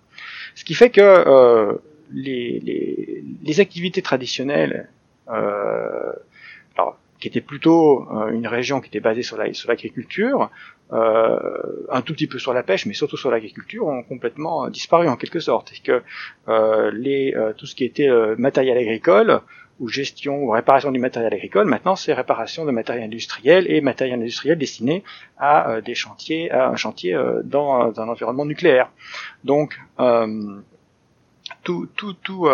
ce qui fait que euh, les, les, les, activités traditionnelles alors, qui était plutôt une région qui était basée sur l'agriculture, euh, un tout petit peu sur la pêche, mais surtout sur l'agriculture, ont complètement disparu en quelque sorte. Et que euh, les, euh, tout ce qui était matériel agricole ou gestion ou réparation du matériel agricole. Maintenant, c'est réparation de matériel industriel et matériel industriel destiné à euh, des chantiers, à un chantier euh, dans, un environnement nucléaire. Donc, euh, tout, tout, tout,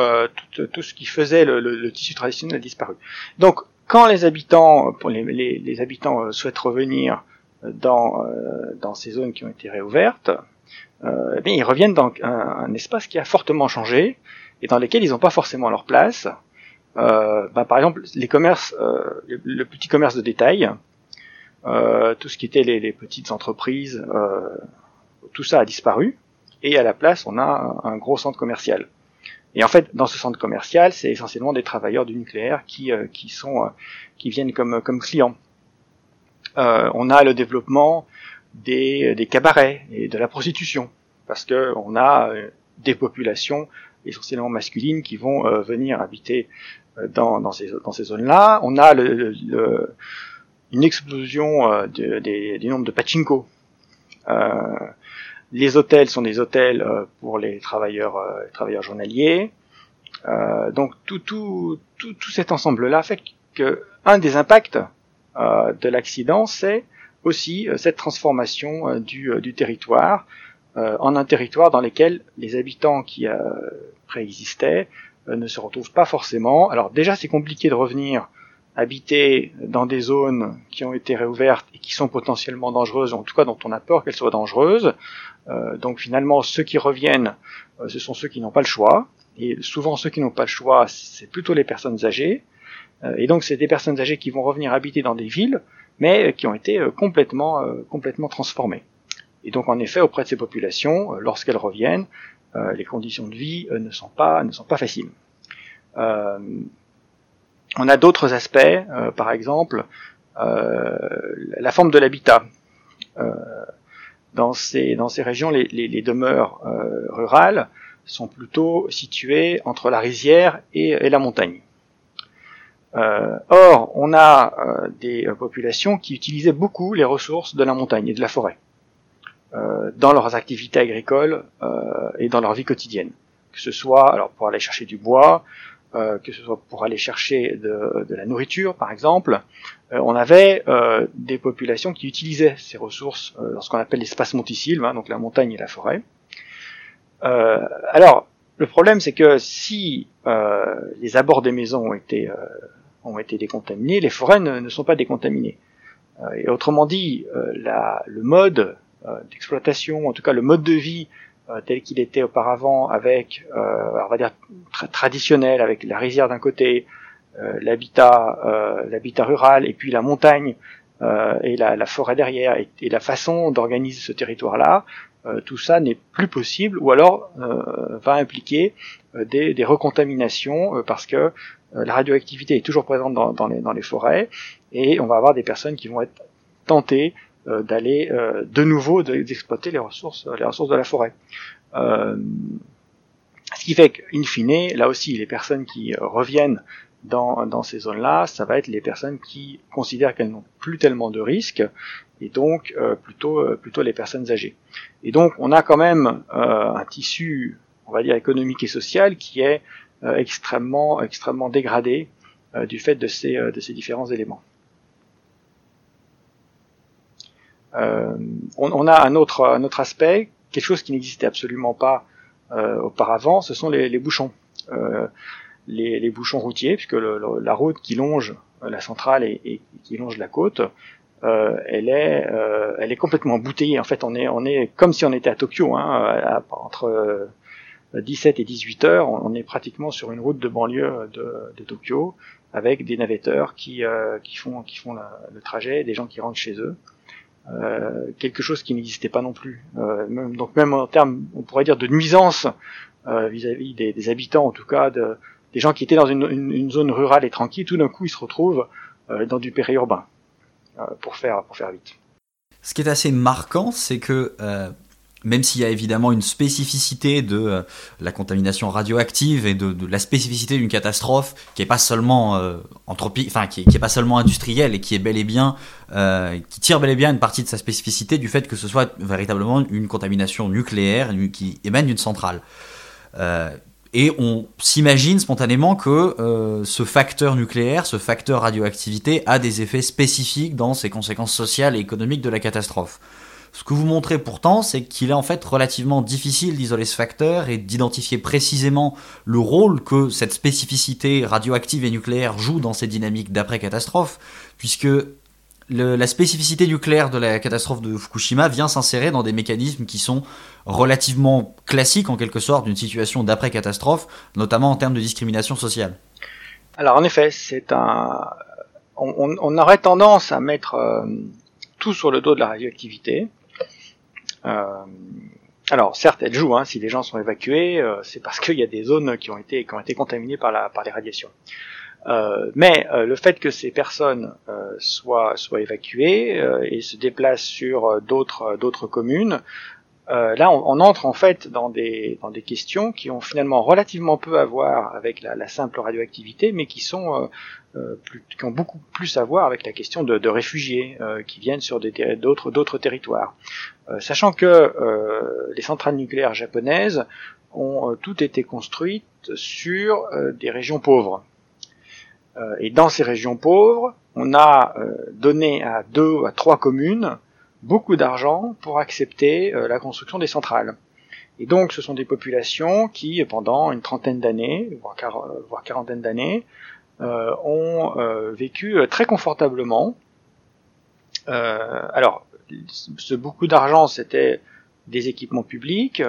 tout, ce qui faisait le, tissu traditionnel a disparu. Donc, quand les habitants, les, habitants souhaitent revenir dans, dans ces zones qui ont été réouvertes, euh, eh ils reviennent dans un, espace qui a fortement changé et dans lesquels ils n'ont pas forcément leur place. Euh, bah, par exemple, les commerces, euh, le, petit commerce de détail, euh, tout ce qui était les petites entreprises, tout ça a disparu. Et à la place, on a un, gros centre commercial. Et en fait, dans ce centre commercial, c'est essentiellement des travailleurs du nucléaire qui, qui sont, qui viennent comme, comme clients. on a le développement des, des cabarets et de la prostitution, parce que on a des populations essentiellement masculines qui vont venir habiter euh, dans, dans ces, dans ces zones-là. On a le, le, une explosion euh, de, des, du nombre de pachinko. Euh, les hôtels sont des hôtels euh, pour les travailleurs, euh, travailleurs journaliers. donc tout, tout, tout, tout cet ensemble-là fait que un des impacts de l'accident, c'est aussi cette transformation du, territoire en un territoire dans lequel les habitants qui préexistaient euh, ne se retrouvent pas forcément. Alors déjà c'est compliqué de revenir habiter dans des zones qui ont été réouvertes et qui sont potentiellement dangereuses, en tout cas dont on a peur qu'elles soient dangereuses. Euh, donc finalement ceux qui reviennent, euh, ce sont ceux qui n'ont pas le choix. Et souvent ceux qui n'ont pas le choix, c'est plutôt les personnes âgées. et donc c'est des personnes âgées qui vont revenir habiter dans des villes, mais qui ont été complètement, complètement transformées. Et donc en effet, auprès de ces populations, lorsqu'elles reviennent, euh, les conditions de vie euh, ne sont pas ne sont pas faciles. Euh, on a d'autres aspects, par exemple la forme de l'habitat. dans ces dans ces régions, les, les, demeures rurales sont plutôt situées entre la rizière et, et la montagne. Euh, or, on a euh, des populations qui utilisaient beaucoup les ressources de la montagne et de la forêt. Euh, dans leurs activités agricoles euh, et dans leur vie quotidienne. Que ce soit alors pour aller chercher du bois, euh, que ce soit pour aller chercher de, de la nourriture, par exemple, on avait des populations qui utilisaient ces ressources dans ce qu'on appelle l'espace monticile, hein, donc la montagne et la forêt. alors, le problème, c'est que si les abords des maisons ont été, ont été décontaminés, les forêts ne, sont pas décontaminées. et autrement dit, la, le mode euh, d'exploitation, en tout cas le mode de vie euh, tel qu'il était auparavant, avec, euh, on va dire traditionnel, avec la rizière d'un côté, l'habitat, l'habitat rural, et puis la montagne et la, forêt derrière, et, la façon d'organiser ce territoire-là, tout ça n'est plus possible, ou alors va impliquer des, des, recontaminations parce que la radioactivité est toujours présente dans, dans, les, dans les forêts, et on va avoir des personnes qui vont être tentées euh, d'aller euh, de nouveau d'exploiter les ressources, les ressources de la forêt. Euh, ce qui fait qu'in fine, là aussi, les personnes qui reviennent dans, dans ces zones-là, ça va être les personnes qui considèrent qu'elles n'ont plus tellement de risques, et donc plutôt plutôt les personnes âgées. Et donc on a quand même un tissu, on va dire économique et social, qui est extrêmement extrêmement dégradé du fait de ces de ces différents éléments. Euh, on, a un autre, un autre aspect, quelque chose qui n'existait absolument pas euh, auparavant, ce sont les, bouchons. Euh, les, bouchons routiers, puisque la route qui longe la centrale et, qui longe la côte, elle est, elle est complètement embouteillée. En fait, on est, on est comme si on était à Tokyo, hein, entre 17 et 18 heures, on est pratiquement sur une route de banlieue de, de Tokyo, avec des navetteurs qui, qui font, qui font le trajet, des gens qui rentrent chez eux. Euh, quelque chose qui n'existait pas non plus. Euh, même, donc même en termes, on pourrait dire de nuisance euh, vis-à-vis des, habitants, en tout cas, de, des gens qui étaient dans une, une, zone rurale et tranquille, tout d'un coup ils se retrouvent dans du périurbain, pour faire pour faire vite. Ce qui est assez marquant, c'est que même s'il y a évidemment une spécificité de euh, la contamination radioactive et de, la spécificité d'une catastrophe qui est pas seulement euh, pas seulement industrielle et euh, qui tire bel et bien une partie de sa spécificité du fait que ce soit véritablement une contamination nucléaire qui émane d'une centrale. Et on s'imagine spontanément que ce facteur nucléaire, ce facteur radioactivité, a des effets spécifiques dans ses conséquences sociales et économiques de la catastrophe. Ce que vous montrez pourtant, c'est qu'il est en fait relativement difficile d'isoler ce facteur et d'identifier précisément le rôle que cette spécificité radioactive et nucléaire joue dans ces dynamiques d'après-catastrophe, puisque la spécificité nucléaire de la catastrophe de Fukushima vient s'insérer dans des mécanismes qui sont relativement classiques en quelque sorte d'une situation d'après-catastrophe, notamment en termes de discrimination sociale. Alors en effet, c'est un, on, aurait tendance à mettre euh, tout sur le dos de la radioactivité. Euh, alors certes, elle joue. Hein, si les gens sont évacués, euh, c'est parce qu'il y a des zones qui ont été qui ont été contaminées par la par les radiations. Euh, mais le fait que ces personnes soient, soient évacuées et se déplacent sur d'autres d'autres communes, là on, entre en fait dans des dans des questions qui ont finalement relativement peu à voir avec la, simple radioactivité, mais qui sont plus, qui ont beaucoup plus à voir avec la question de, réfugiés qui viennent sur d'autres d'autres territoires. sachant que les centrales nucléaires japonaises ont toutes été construites sur des régions pauvres. Euh, et dans ces régions pauvres, on a euh, donné à deux à trois communes beaucoup d'argent pour accepter euh, la construction des centrales. Et donc, ce sont des populations qui, pendant une trentaine d'années, voire, voire quarantaine d'années, euh, ont vécu très confortablement. alors, ce beaucoup d'argent, c'était des équipements publics,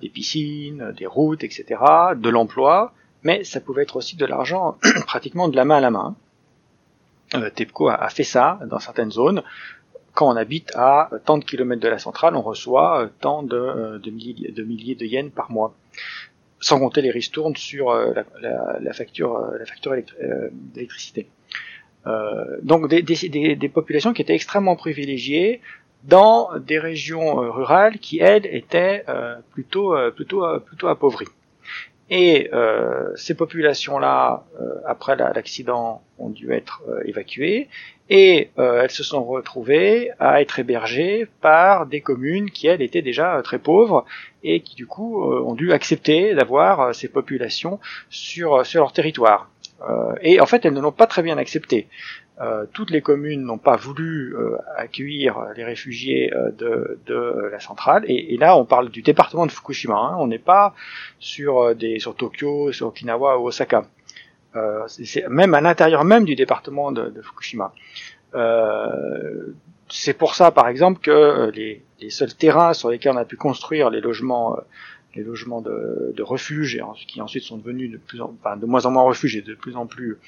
des piscines, des routes, etc., de l'emploi, mais ça pouvait être aussi de l'argent pratiquement de la main à la main. Euh, TEPCO a, fait ça dans certaines zones. Quand on habite à tant de kilomètres de la centrale, on reçoit euh, tant de, euh, de, milliers, de yens par mois. Sans compter les ristournes sur la, facture, la facture d'électricité. donc des, populations qui étaient extrêmement privilégiées dans des régions rurales qui elles étaient plutôt plutôt plutôt appauvries. Et euh, ces populations-là, euh, après l'accident, ont dû être euh, évacuées et euh, elles se sont retrouvées à être hébergées par des communes qui, elles, étaient déjà très pauvres et qui, du coup, ont dû accepter d'avoir ces populations sur, sur leur territoire. et en fait, elles ne l'ont pas très bien accepté. Euh, toutes les communes n'ont pas voulu euh, accueillir les réfugiés euh, de, de, la centrale. Et, et, là, on parle du département de Fukushima. Hein. On n'est pas sur des sur Tokyo, sur Okinawa ou Osaka. C'est même à l'intérieur même du département de, de Fukushima. c'est pour ça, par exemple, que les, les, seuls terrains sur lesquels on a pu construire les logements les logements de, de refuge, et qui ensuite sont devenus de plus en, enfin, de moins en moins refuges et de plus en plus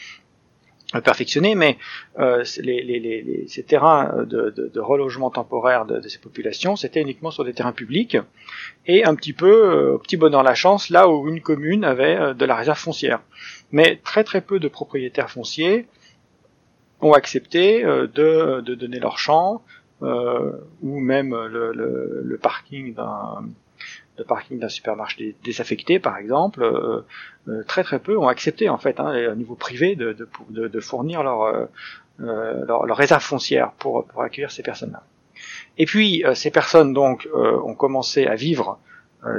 perfectionner, mais euh, les, les, ces terrains de, de, de relogement temporaire de, ces populations, c'était uniquement sur des terrains publics, et un petit peu, euh, petit bonheur la chance, là où une commune avait euh, de la réserve foncière. Mais très très peu de propriétaires fonciers ont accepté euh, de, de donner leur champ, ou même le, le, le parking d'un de parking d'un supermarché désaffecté, par exemple, euh, euh, très très peu ont accepté en fait, hein, au niveau privé, de, de, de fournir leur, euh, leur, leur, réserve foncière pour, pour accueillir ces personnes-là. Et puis ces personnes donc ont commencé à vivre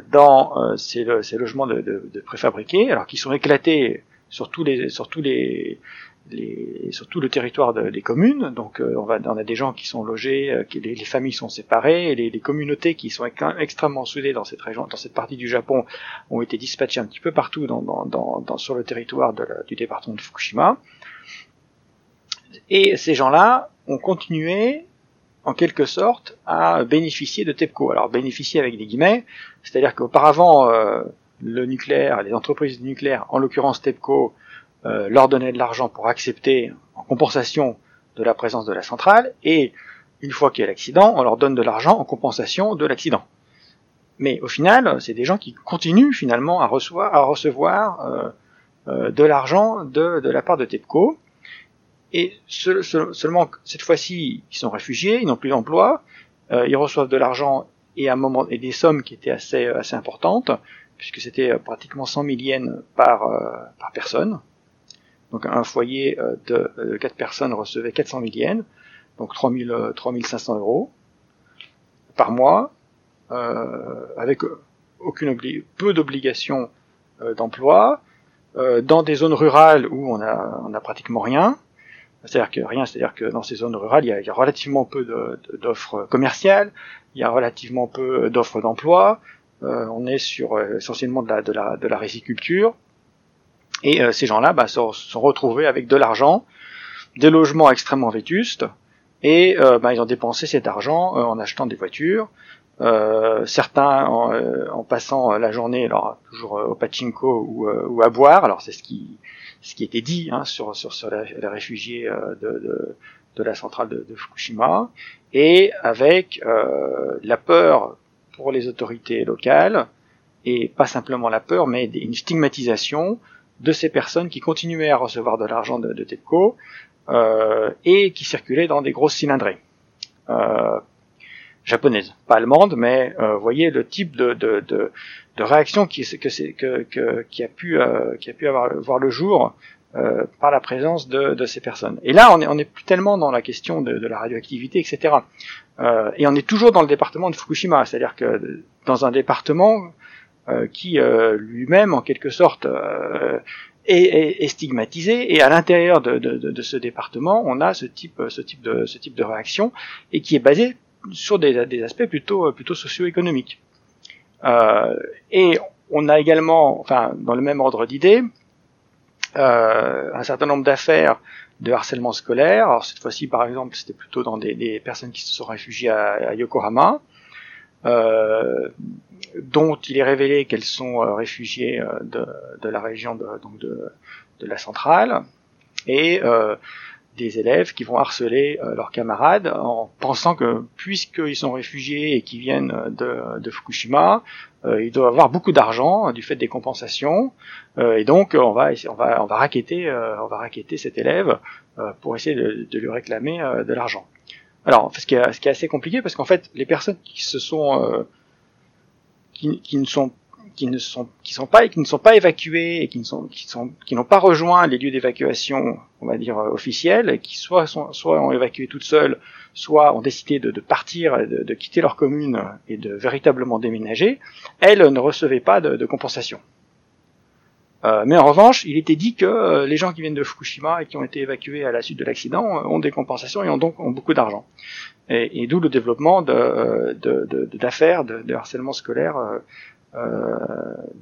dans ces, ces, logements de, de, préfabriqués, alors qui sont éclatés sur tous les sur tous les les, le territoire des communes. Donc euh, on, va, on a des gens qui sont logés, euh, les, les, familles sont séparées, et les, les, communautés qui sont extrêmement soudées dans cette région, dans cette partie du Japon, ont été dispatchées un petit peu partout dans, dans, dans, sur le territoire du département de Fukushima. Et ces gens-là ont continué en quelque sorte à bénéficier de TEPCO. Alors bénéficier avec des guillemets, c'est-à-dire qu'auparavant euh, le nucléaire, les entreprises nucléaires, en l'occurrence TEPCO, euh, leur donner de l'argent pour accepter en compensation de la présence de la centrale, et une fois qu'il y a l'accident, on leur donne de l'argent en compensation de l'accident. Mais au final, c'est des gens qui continuent finalement à recevoir, à recevoir euh, euh, de l'argent de, de, la part de TEPCO. Et seulement cette fois-ci, ils sont réfugiés, ils n'ont plus d'emploi, ils reçoivent de l'argent et à un moment et des sommes qui étaient assez assez importantes, puisque c'était pratiquement 100 000 yens par par personne. Donc un foyer euh, de 4 euh, personnes recevait 400 000 yens, donc 3000, 3500 euros par mois, euh, avec aucune peu d'obligations d'emploi, dans des zones rurales où on a, on a pratiquement rien. C'est-à-dire que rien, c'est-à-dire que dans ces zones rurales, il y a, relativement peu d'offres commerciales, il y a relativement peu d'offres d'emploi. On est sur essentiellement de la, de la, de la résiculture. Et ces gens-là bah, sont, sont retrouvés avec de l'argent, des logements extrêmement vétustes, et euh, bah, ils ont dépensé cet argent euh, en achetant des voitures. Euh, certains en, en, passant la journée, alors toujours au pachinko ou, ou à boire. Alors c'est ce qui ce qui était dit hein, sur, sur, sur les, réfugiés de, de, de, la centrale de, de, Fukushima, et avec la peur pour les autorités locales, et pas simplement la peur, mais une stigmatisation de ces personnes qui continuaient à recevoir de l'argent de, de TEPCO, euh, et qui circulait dans des grosses cylindrées euh, japonaises, pas allemandes, mais euh, voyez le type de, réaction qui, a pu voir le jour par la présence de, ces personnes. Et là, on est, on est plus tellement dans la question de la radioactivité, etc. Euh, et on est toujours dans le département de Fukushima, c'est-à-dire que dans un département euh, qui lui-même, en quelque sorte, est, est, stigmatisé et à l'intérieur de, de, de, ce département on a ce type ce type de ce type de réaction et qui est basé sur des, des aspects plutôt plutôt socio-économiques. Euh, et on a également enfin dans le même ordre d'idées euh, un certain nombre d'affaires de harcèlement scolaire. Alors cette fois-ci par exemple c'était plutôt dans des, personnes qui se sont réfugiées à, Yokohama euh, dont il est révélé qu'elles sont euh, réfugiées euh, de, la région de, de la centrale, et euh, des élèves qui vont harceler leurs camarades en pensant que puisqu'ils sont réfugiés et qu'ils viennent de, de Fukushima, euh, ils doivent avoir beaucoup d'argent du fait des compensations euh, et donc on va on va on va raqueter on va raqueter cet élève pour essayer de, de lui réclamer de l'argent. Alors ce qui, est, ce qui est assez compliqué parce qu'en fait les personnes qui se sont qui, ne sont qui ne sont qui sont pas qui ne sont pas évacués et qui ne sont qui sont qui n'ont pas rejoint les lieux d'évacuation on va dire euh, officiels qui soit sont, soit ont évacué toutes seules soit ont décidé de, de partir de, de, quitter leur commune et de véritablement déménager elles ne recevaient pas de, de compensation euh, mais en revanche, il était dit que euh, les gens qui viennent de Fukushima et qui ont été évacués à la suite de l'accident ont des compensations et ont donc ont beaucoup d'argent. Et, et d'où le développement d'affaires, de, de, de, harcèlement scolaire euh,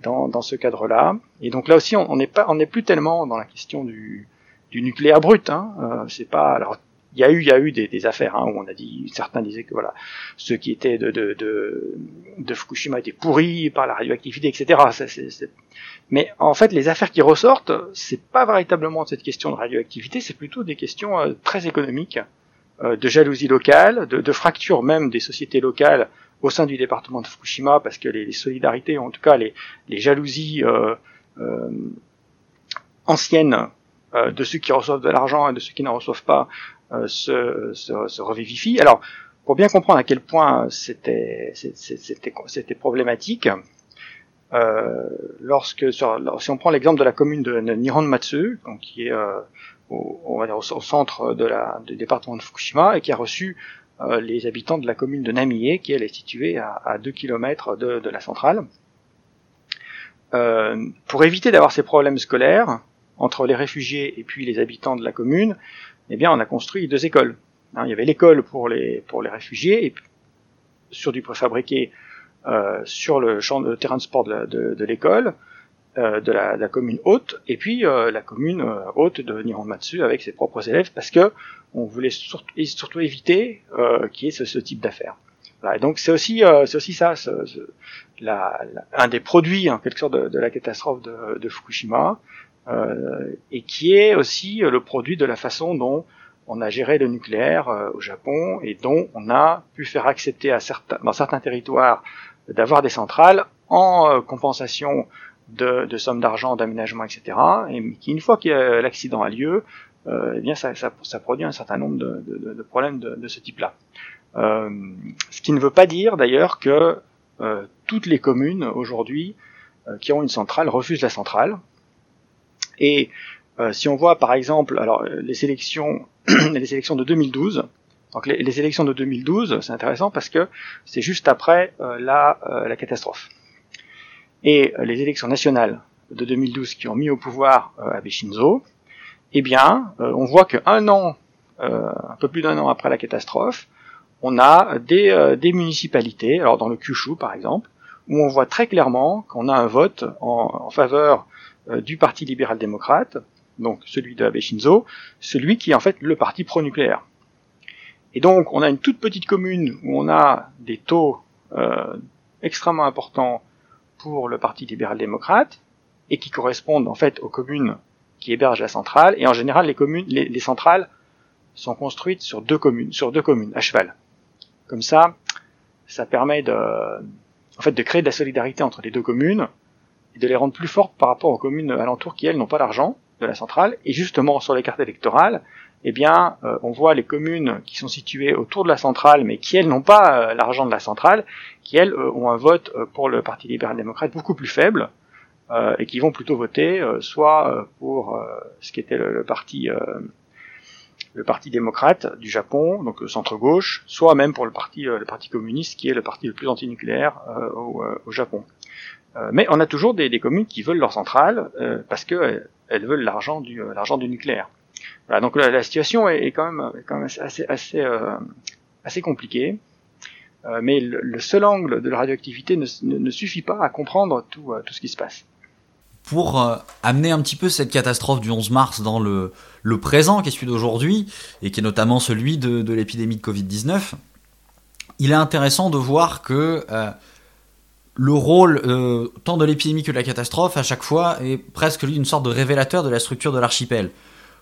dans, dans ce cadre-là. Et donc là aussi, on n'est pas, on n'est plus tellement dans la question du, du nucléaire brut. Hein. Euh, c'est pas, alors il y a eu, il y a eu des, des affaires hein, où on a dit, certains disaient que voilà, ceux qui étaient de, de, de, de Fukushima étaient pourris par la radioactivité, etc. Ça, c'est, Mais en fait, les affaires qui ressortent, c'est pas véritablement cette question de radioactivité, c'est plutôt des questions euh, très économiques euh, de jalousie locale, de, de fracture même des sociétés locales au sein du département de Fukushima, parce que les, les solidarités, en tout cas les, les jalousies euh, euh, anciennes euh, de ceux qui reçoivent de l'argent et de ceux qui n'en reçoivent pas se, se, se, revivifient. Alors, pour bien comprendre à quel point c'était problématique, euh, lorsque si on prend l'exemple de la commune de Nihonmatsu, donc qui est euh, au, on va dire au, centre de la, du département de Fukushima et qui a reçu euh, les habitants de la commune de Namie, qui elle est située à, à 2 km de, la centrale. Euh, pour éviter d'avoir ces problèmes scolaires entre les réfugiés et puis les habitants de la commune, eh bien on a construit deux écoles. Hein, il y avait l'école pour les pour les réfugiés et sur du préfabriqué euh, sur le champ de terrain de sport de, l'école, de, la, la, commune haute, et puis euh, la commune euh, haute de Nihonmatsu avec ses propres élèves, parce que on voulait surtout, surtout éviter qu'il y ait ce, ce type d'affaires. Voilà, donc c'est aussi, c'est aussi ça, ce, la, un des produits en quelque sorte de, de la catastrophe de, de Fukushima, et qui est aussi le produit de la façon dont on a géré le nucléaire au Japon et dont on a pu faire accepter à certains, dans certains territoires d'avoir des centrales en compensation de, de sommes d'argent, d'aménagement, etc. Et qui, une fois que l'accident a lieu, euh, eh bien ça, produit un certain nombre de, problèmes de, ce type-là. Euh, ce qui ne veut pas dire d'ailleurs que euh, toutes les communes aujourd'hui euh, qui ont une centrale refusent la centrale. Et euh, si on voit par exemple, alors les élections, les élections de 2012. Donc les, élections de 2012, c'est intéressant parce que c'est juste après la catastrophe. Et euh, les élections nationales de 2012 qui ont mis au pouvoir Abe Shinzo, eh bien, on voit qu'un an, un peu plus d'un an après la catastrophe, on a des, des municipalités, alors dans le Kyushu par exemple, où on voit très clairement qu'on a un vote en, en faveur du Parti libéral-démocrate, donc celui de Abe Shinzo, celui qui est en fait le parti pro-nucléaire. Et donc on a une toute petite commune où on a des taux euh, extrêmement importants pour le Parti libéral-démocrate et qui correspondent en fait aux communes qui hébergent la centrale. Et en général, les communes, les, centrales sont construites sur deux communes, sur deux communes à cheval. Comme ça, ça permet de, en fait, de créer de la solidarité entre les deux communes et de les rendre plus fortes par rapport aux communes alentours qui elles n'ont pas d'argent de la centrale. Et justement, sur les cartes électorales, eh bien, euh, on voit les communes qui sont situées autour de la centrale, mais qui elles n'ont pas euh, l'argent de la centrale, qui elles euh, ont un vote pour le Parti libéral-démocrate beaucoup plus faible, et qui vont plutôt voter soit pour ce qui était le, parti le parti démocrate du Japon, donc le centre gauche, soit même pour le parti le parti communiste, qui est le parti le plus antinucléaire au, au Japon. mais on a toujours des, des, communes qui veulent leur centrale parce que elles veulent l'argent du l'argent du nucléaire. Donc la, situation est, quand même, assez, euh, compliquée. Euh, mais le, seul angle de la radioactivité ne, suffit pas à comprendre tout, euh, tout ce qui se passe. Pour amener un petit peu cette catastrophe du 11 mars dans le, présent qui est celui d'aujourd'hui, et qui est notamment celui de, de l'épidémie de Covid-19, il est intéressant de voir que le rôle tant de l'épidémie que de la catastrophe à chaque fois est presque une sorte de révélateur de la structure de l'archipel.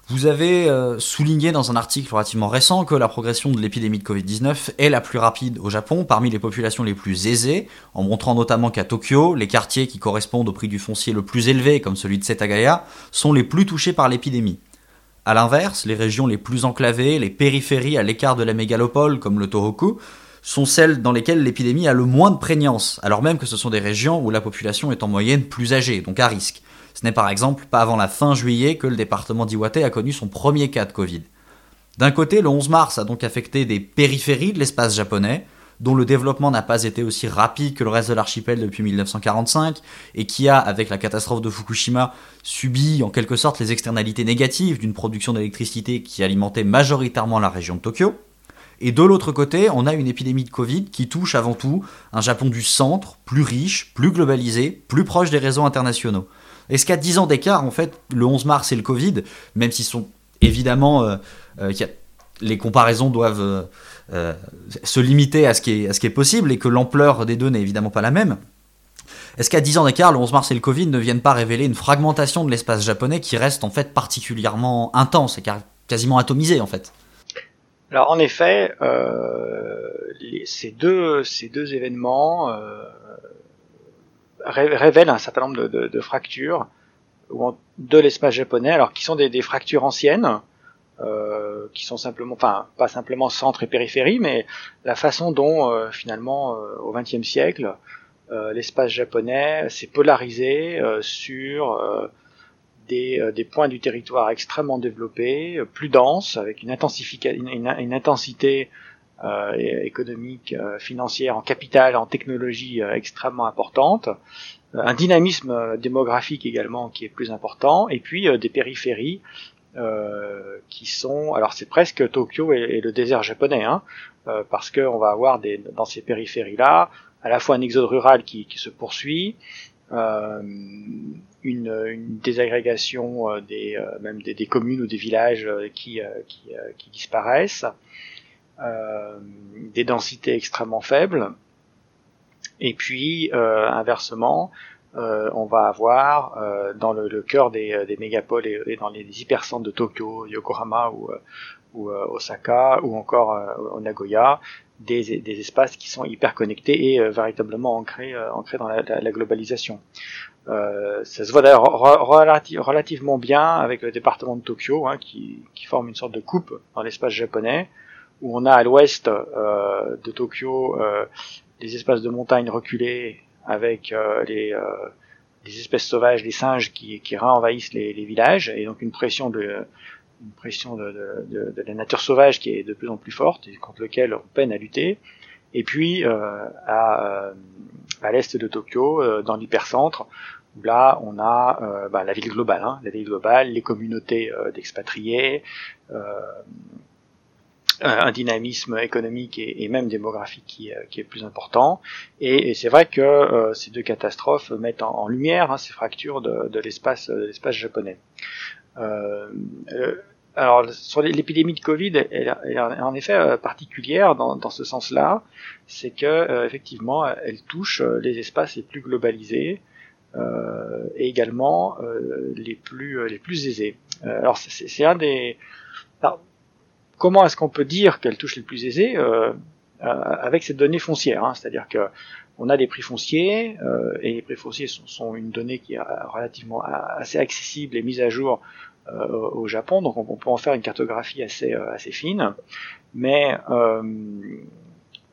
Vous avez euh, souligné dans un article relativement récent que la progression de l'épidémie de Covid-19 est la plus rapide au Japon parmi les populations les plus aisées, en montrant notamment qu'à Tokyo, les quartiers qui correspondent au prix du foncier le plus élevé, comme celui de Setagaya, sont les plus touchés par l'épidémie. A l'inverse, les régions les plus enclavées, les périphéries à l'écart de la mégalopole, comme le Tohoku, sont celles dans lesquelles l'épidémie a le moins de prégnance, alors même que ce sont des régions où la population est en moyenne plus âgée, donc à risque. Ce n'est par exemple pas avant la fin juillet que le département d'Iwate a connu son premier cas de Covid. D'un côté, le 11 mars a donc affecté des périphéries de l'espace japonais, dont le développement n'a pas été aussi rapide que le reste de l'archipel depuis 1945, et qui a, avec la catastrophe de Fukushima, subi en quelque sorte les externalités négatives d'une production d'électricité qui alimentait majoritairement la région de Tokyo. Et de l'autre côté, on a une épidémie de Covid qui touche avant tout un Japon du centre, plus riche, plus globalisé, plus proche des réseaux internationaux. Est-ce qu'à 10 ans d'écart, en fait, le 11 mars et le Covid, même s'ils sont évidemment. Euh, euh, les comparaisons doivent euh, se limiter à ce, qui est, possible et que l'ampleur des deux n'est évidemment pas la même. Est-ce qu'à 10 ans d'écart, le 11 mars et le Covid ne viennent pas révéler une fragmentation de l'espace japonais qui reste en fait particulièrement intense et quasiment atomisée en fait? Alors en effet, ces deux événements révèle un certain nombre de, fractures de l'espace japonais, alors qui sont des, fractures anciennes, euh, qui sont simplement, enfin pas simplement centre et périphérie, mais la façon dont euh, finalement euh, au XXe siècle euh, l'espace japonais s'est polarisé sur des, des, points du territoire extrêmement développés, plus denses, avec une, une, une intensité euh, économique, euh, financière, en capital, en technologie euh, extrêmement importante, un dynamisme démographique également qui est plus important, et puis des périphéries euh, qui sont, alors c'est presque Tokyo et, le désert japonais, hein, euh, parce qu'on va avoir des, dans ces périphéries-là à la fois un exode rural qui, qui se poursuit, euh, une, une, désagrégation des, même des, communes ou des villages qui, qui, qui disparaissent, euh, des densités extrêmement faibles. Et puis, euh, inversement, euh, on va avoir dans le, le cœur des, des mégapoles et, dans les hypercentres de Tokyo, Yokohama ou, ou Osaka ou encore au Nagoya, des, des, espaces qui sont hyper connectés et véritablement ancrés, ancrés dans la, la, globalisation. Euh, ça se voit d'ailleurs relativement bien avec le département de Tokyo, hein, qui, qui, forme une sorte de coupe dans l'espace japonais, où on a à l'ouest euh, de Tokyo euh, des espaces de montagne reculés avec euh, les, les, espèces sauvages, les singes qui, qui les, les, villages, et donc une pression de une pression de, de, de, la nature sauvage qui est de plus en plus forte et contre lequel on peine à lutter. Et puis à, à l'est de Tokyo, dans l'hypercentre, où là on a euh, bah, la ville globale, hein, la ville globale, les communautés euh, d'expatriés, un dynamisme économique et, même démographique qui, qui, est plus important. Et, c'est vrai que ces deux catastrophes mettent en, lumière hein, ces fractures de, de l'espace l'espace japonais. Euh, alors sur l'épidémie de Covid, elle, est en effet euh, particulière dans, dans ce sens-là, c'est que euh, effectivement, elle touche euh, les espaces les plus globalisés euh, et également euh, les plus les plus aisés. alors c'est un des comment est-ce qu'on peut dire qu'elle touche les plus aisés avec cette donnée foncière, hein, c'est-à-dire que on a des prix fonciers et les prix fonciers sont, une donnée qui est relativement assez accessible et mise à jour euh, au Japon, donc on, peut en faire une cartographie assez, euh, fine. Mais euh,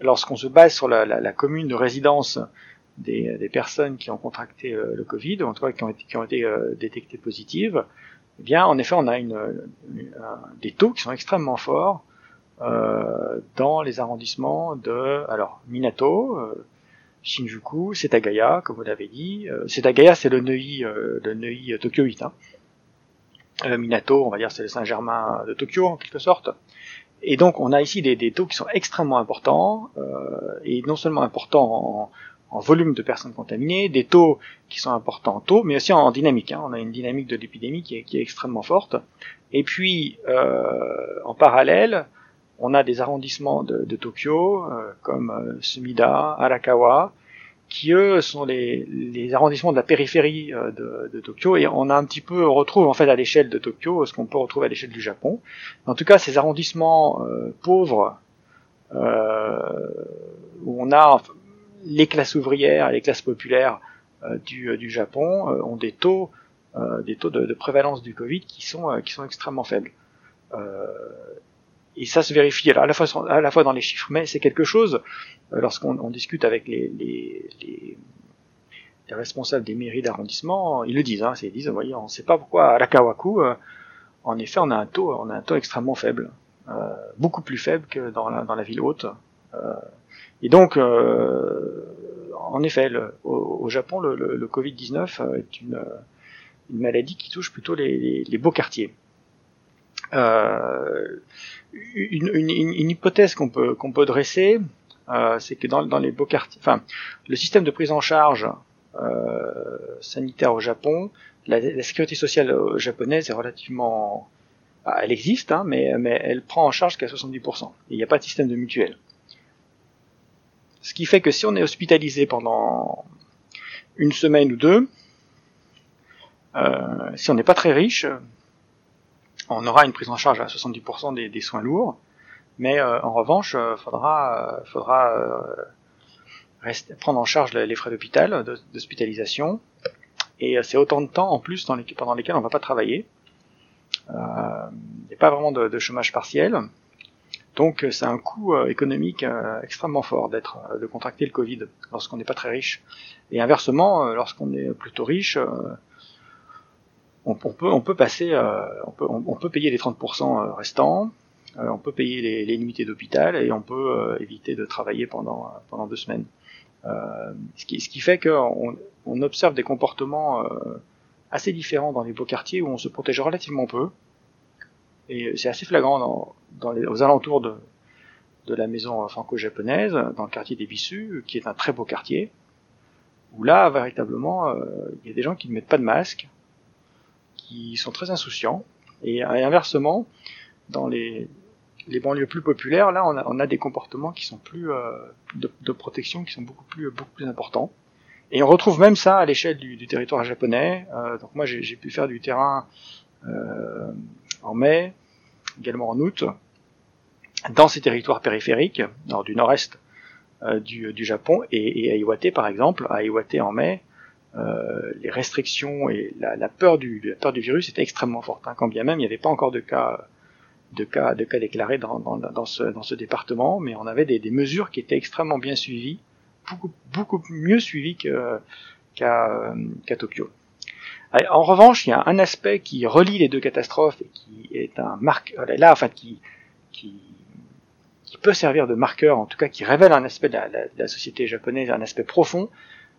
lorsqu'on se base sur la, commune de résidence des, personnes qui ont contracté le Covid, en tout cas qui ont été détectées positives, eh bien, en effet, on a une, des taux qui sont extrêmement forts euh, dans les arrondissements de, alors, Minato, euh, Shinjuku, Setagaya, comme vous l'avez dit. Euh, Setagaya, c'est le Neuilly, le Neuilly Tokyo 8. Hein. Euh, Minato, on va dire c'est le Saint-Germain de Tokyo en quelque sorte. Et donc on a ici des, des taux qui sont extrêmement importants, euh, et non seulement importants en, en, volume de personnes contaminées, des taux qui sont importants en taux, mais aussi en, dynamique. Hein. On a une dynamique de l'épidémie qui est, extrêmement forte. Et puis euh, en parallèle, on a des arrondissements de, Tokyo, euh, comme euh, Sumida, Arakawa, qui eux sont les, arrondissements de la périphérie euh, de, Tokyo et on a un petit peu on retrouve en fait à l'échelle de Tokyo ce qu'on peut retrouver à l'échelle du Japon. En tout cas, ces arrondissements pauvres euh, où on a les classes ouvrières et les classes populaires euh, du, du, Japon ont des taux des taux de, prévalence du Covid qui sont qui sont extrêmement faibles et ça se vérifie à la fois à la fois dans les chiffres, mais c'est quelque chose euh, lorsqu'on discute avec les, les, les, les, responsables des mairies d'arrondissement, ils le disent, hein, ils disent, voyez, on ne sait pas pourquoi à la Kawaku, euh, en effet, on a un taux, on a un taux extrêmement faible, euh, beaucoup plus faible que dans la, dans la ville haute. Euh, et donc, en effet, au, Japon, le, le, le Covid-19 est une, une maladie qui touche plutôt les, beaux quartiers. Euh, une, hypothèse qu'on peut, peut dresser, euh, c'est que dans, dans, les beaux quartiers, enfin, le système de prise en charge euh, sanitaire au Japon, la, la, sécurité sociale japonaise est relativement, bah, elle existe, hein, mais, mais elle prend en charge qu'à 70%. Il n'y a pas de système de mutuelle. Ce qui fait que si on est hospitalisé pendant une semaine ou deux, euh, si on n'est pas très riche, on aura une prise en charge à 70% des, soins lourds, mais euh, en revanche, euh, faudra, euh, faudra rester, prendre en charge les frais d'hôpital, d'hospitalisation, et c'est autant de temps en plus pendant lesquels on va pas travailler. Il n'y a pas vraiment de, chômage partiel, donc c'est un coût économique extrêmement fort d'être, de contracter le Covid lorsqu'on n'est pas très riche. Et inversement, lorsqu'on est plutôt riche, on, peut on peut passer euh, on peut payer les 30% euh, restants euh, on peut payer les, les limités d'hôpital et on peut éviter de travailler pendant pendant deux semaines ce qui ce qui fait qu'on on observe des comportements assez différents dans les beaux quartiers où on se protège relativement peu et c'est assez flagrant dans, dans les, aux alentours de de la maison franco-japonaise dans le quartier des Bissus qui est un très beau quartier où là véritablement il y a des gens qui ne mettent pas de masque qui sont très insouciants. Et, inversement, dans les, les banlieues plus populaires, là, on a, on a des comportements qui sont plus euh, de, de, protection, qui sont beaucoup plus beaucoup plus importants. Et on retrouve même ça à l'échelle du, du, territoire japonais. Euh, donc moi, j'ai pu faire du terrain euh, en mai, également en août, dans ces territoires périphériques, nord du nord-est euh, du, du, Japon, et, et, à Iwate par exemple, à Iwate en mai, euh, les restrictions et la, la, peur du, la peur du virus était extrêmement forte. Hein, quand bien même il n'y avait pas encore de cas de cas de cas déclarés dans, dans, dans, ce, dans ce département, mais on avait des, des mesures qui étaient extrêmement bien suivies, beaucoup beaucoup mieux suivies qu'à qu'à Tokyo. En revanche, il y a un aspect qui relie les deux catastrophes et qui est un marque là, enfin qui qui qui peut servir de marqueur, en tout cas qui révèle un aspect de la, société japonaise, un aspect profond,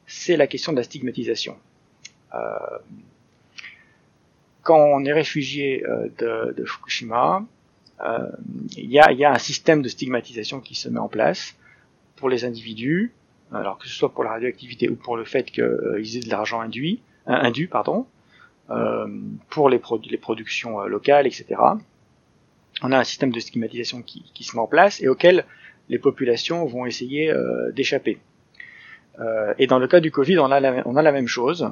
c'est la question de la stigmatisation. quand on est réfugié de, de, Fukushima, il y a, un système de stigmatisation qui se met en place pour les individus, alors que ce soit pour la radioactivité ou pour le fait qu'ils aient de l'argent induit, indu, pardon, euh, pour les, productions euh, locales, etc. On a un système de stigmatisation qui, se met en place et auquel les populations vont essayer euh, d'échapper. et dans le cas du Covid, on a la, on a la même chose.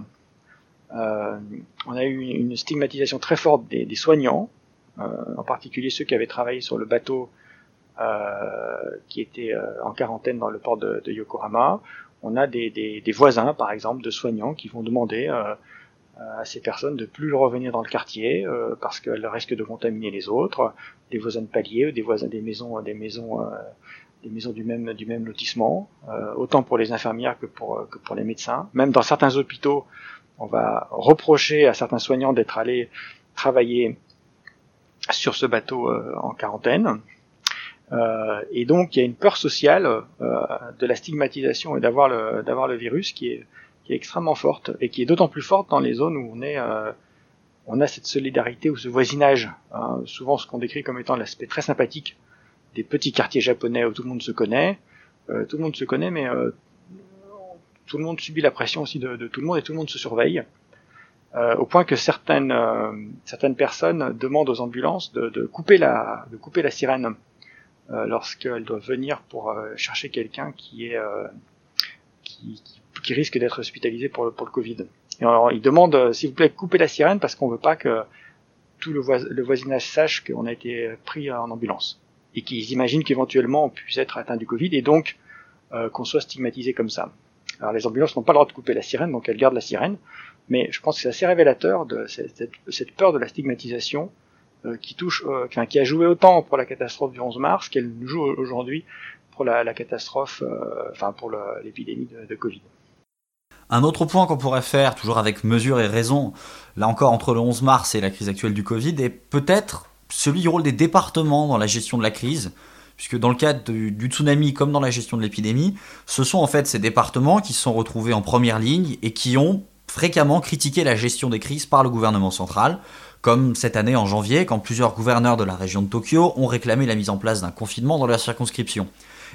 on a eu une stigmatisation très forte des, soignants, en particulier ceux qui avaient travaillé sur le bateau qui était en quarantaine dans le port de, Yokohama. On a des, voisins, par exemple, de soignants qui vont demander euh, à ces personnes de plus revenir dans le quartier euh, parce qu'elles risquent de contaminer les autres, des voisins de palier, des voisins des maisons, des maisons, euh, des maisons du même du même lotissement, autant pour les infirmières que pour que pour les médecins. Même dans certains hôpitaux, on va reprocher à certains soignants d'être allés travailler sur ce bateau en quarantaine. Euh, et donc il y a une peur sociale euh, de la stigmatisation et d'avoir le d'avoir le virus qui est qui est extrêmement forte et qui est d'autant plus forte dans les zones où on est euh, on a cette solidarité ou ce voisinage, hein, souvent ce qu'on décrit comme étant l'aspect très sympathique des petits quartiers japonais où tout le monde se connaît, euh, tout le monde se connaît, mais euh, tout le monde subit la pression aussi de, de, tout le monde et tout le monde se surveille, euh, au point que certaines euh, certaines personnes demandent aux ambulances de, de, couper la de couper la sirène lorsqu'elles doivent venir pour chercher quelqu'un qui est qui, qui qui risque d'être hospitalisé pour le, Covid. Et alors, il demande, euh, s'il vous plaît, couper la sirène parce qu'on veut pas que tout le, le voisinage sache qu'on a été pris en ambulance. Et qu'ils imaginent qu'éventuellement on puisse être atteint du Covid et donc euh, qu'on soit stigmatisé comme ça. Alors les ambulances n'ont pas le droit de couper la sirène, donc elles gardent la sirène. Mais je pense que c'est assez révélateur de cette, peur de la stigmatisation euh, qui touche, enfin, qui a joué autant pour la catastrophe du 11 mars qu'elle joue aujourd'hui pour la, catastrophe, enfin pour l'épidémie de Covid. Un autre point qu'on pourrait faire, toujours avec mesure et raison, là encore entre le 11 mars et la crise actuelle du Covid, est peut-être celui du rôle des départements dans la gestion de la crise, puisque dans le cadre du, tsunami comme dans la gestion de l'épidémie, ce sont en fait ces départements qui se sont retrouvés en première ligne et qui ont fréquemment critiqué la gestion des crises par le gouvernement central, comme cette année en janvier, quand plusieurs gouverneurs de la région de Tokyo ont réclamé la mise en place d'un confinement dans leur circonscription.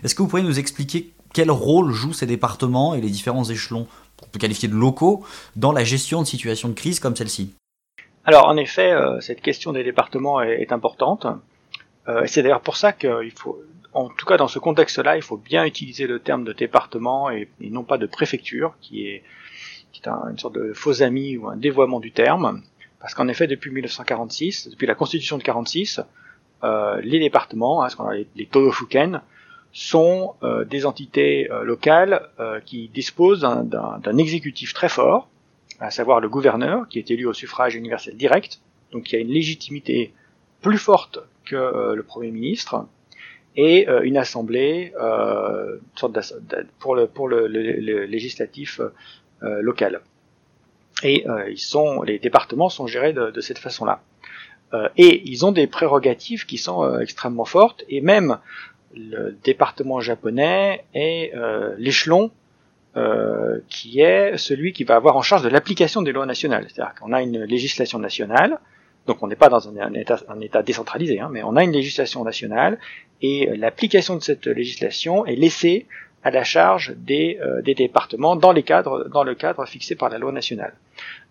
Est-ce que vous pourriez nous expliquer quel rôle jouent ces départements et les différents échelons qu'on peut qualifier de locaux dans la gestion de situations de crise comme celle-ci Alors en effet, euh, cette question des départements est, importante. Euh, c'est d'ailleurs pour ça qu'il faut, en tout cas dans ce contexte-là, il faut bien utiliser le terme de département et, non pas de préfecture, qui est, une sorte de faux ami ou un dévoiement du terme. Parce qu'en effet, depuis 1946, depuis la Constitution de 46, euh, les départements, hein, ce qu'on appelle les, les sont euh, des entités euh, locales euh, qui disposent d'un exécutif très fort, à savoir le gouverneur, qui est élu au suffrage universel direct, donc qui a une légitimité plus forte que le Premier ministre, et une assemblée pour le, pour le, législatif local. Et ils sont, les départements sont gérés de cette façon-là. et ils ont des prérogatives qui sont extrêmement fortes, et même le département japonais est euh, l'échelon euh, qui est celui qui va avoir en charge de l'application des lois nationales. C'est-à-dire qu'on a une législation nationale, donc on n'est pas dans un, état, un état, décentralisé, hein, mais on a une législation nationale et l'application de cette législation est laissée à la charge des, euh, des, départements dans, les cadres, dans le cadre fixé par la loi nationale.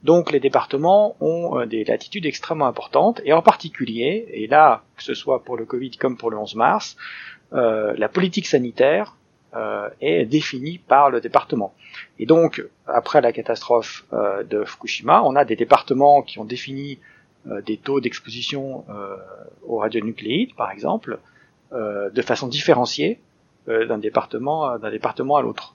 Donc les départements ont des latitudes extrêmement importantes et en particulier, et là que ce soit pour le Covid comme pour le 11 mars, euh, la politique sanitaire euh, est définie par le département. Et donc, après la catastrophe euh, de Fukushima, on a des départements qui ont défini des taux d'exposition aux radionucléides, par exemple, de façon différenciée d'un département d'un département à l'autre.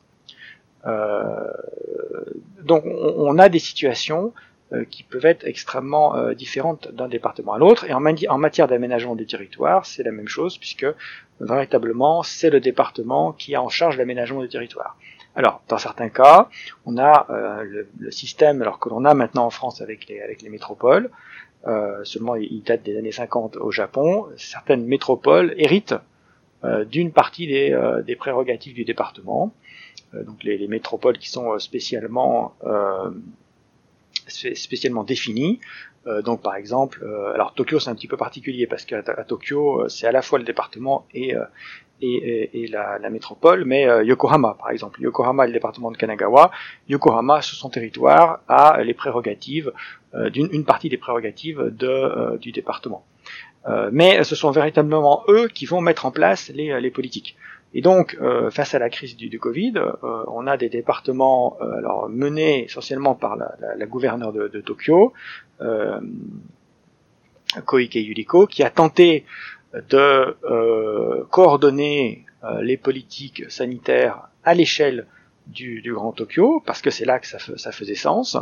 donc, on, a des situations euh, qui peuvent être extrêmement euh, différentes d'un département à l'autre. Et en, matière d'aménagement des territoires, c'est la même chose, puisque véritablement, c'est le département qui a en charge l'aménagement des territoires. Alors, dans certains cas, on a euh, le, système, alors que l'on a maintenant en France avec les, avec les métropoles, euh, seulement il date des années 50 au Japon, certaines métropoles héritent euh, d'une partie des, des, prérogatives du département. donc les, les, métropoles qui sont spécialement spécialement définis. donc par exemple, alors Tokyo c'est un petit peu particulier parce qu'à Tokyo c'est à la fois le département et et, la, métropole, mais Yokohama par exemple. Yokohama est le département de Kanagawa. Yokohama, sur son territoire, a les prérogatives d'une une partie des prérogatives du département. mais ce sont véritablement eux qui vont mettre en place les politiques. Et donc, euh, face à la crise du, Covid, euh, on a des départements euh, alors menés essentiellement par la, la, la gouverneure de, de Tokyo, Koike Yuriko, qui a tenté de coordonner les politiques sanitaires à l'échelle du, du, Grand Tokyo, parce que c'est là que ça, ça, faisait sens,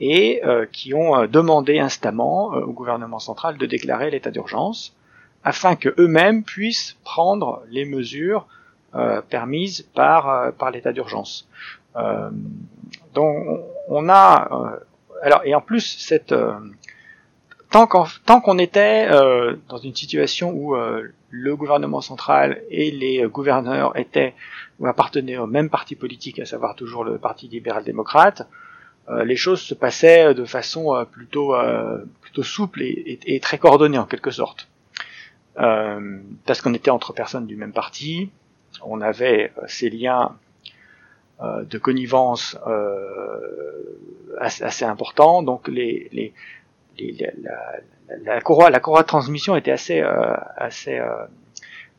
et qui ont demandé instamment au gouvernement central de déclarer l'état d'urgence, afin que eux-mêmes puissent prendre les mesures euh, permise par euh, par l'état d'urgence. Euh, donc on a alors et en plus cette tant qu'on était dans une situation où le gouvernement central et les gouverneurs étaient ou appartenaient au même parti politique, à savoir toujours le Parti libéral-démocrate, les choses se passaient de façon plutôt plutôt souple et, et, très coordonnée en quelque sorte. parce qu'on était entre personnes du même parti, on avait euh, ces liens euh, de connivence euh, assez, importants, donc les, les, la, la, courroie, la courroie de transmission était assez, assez,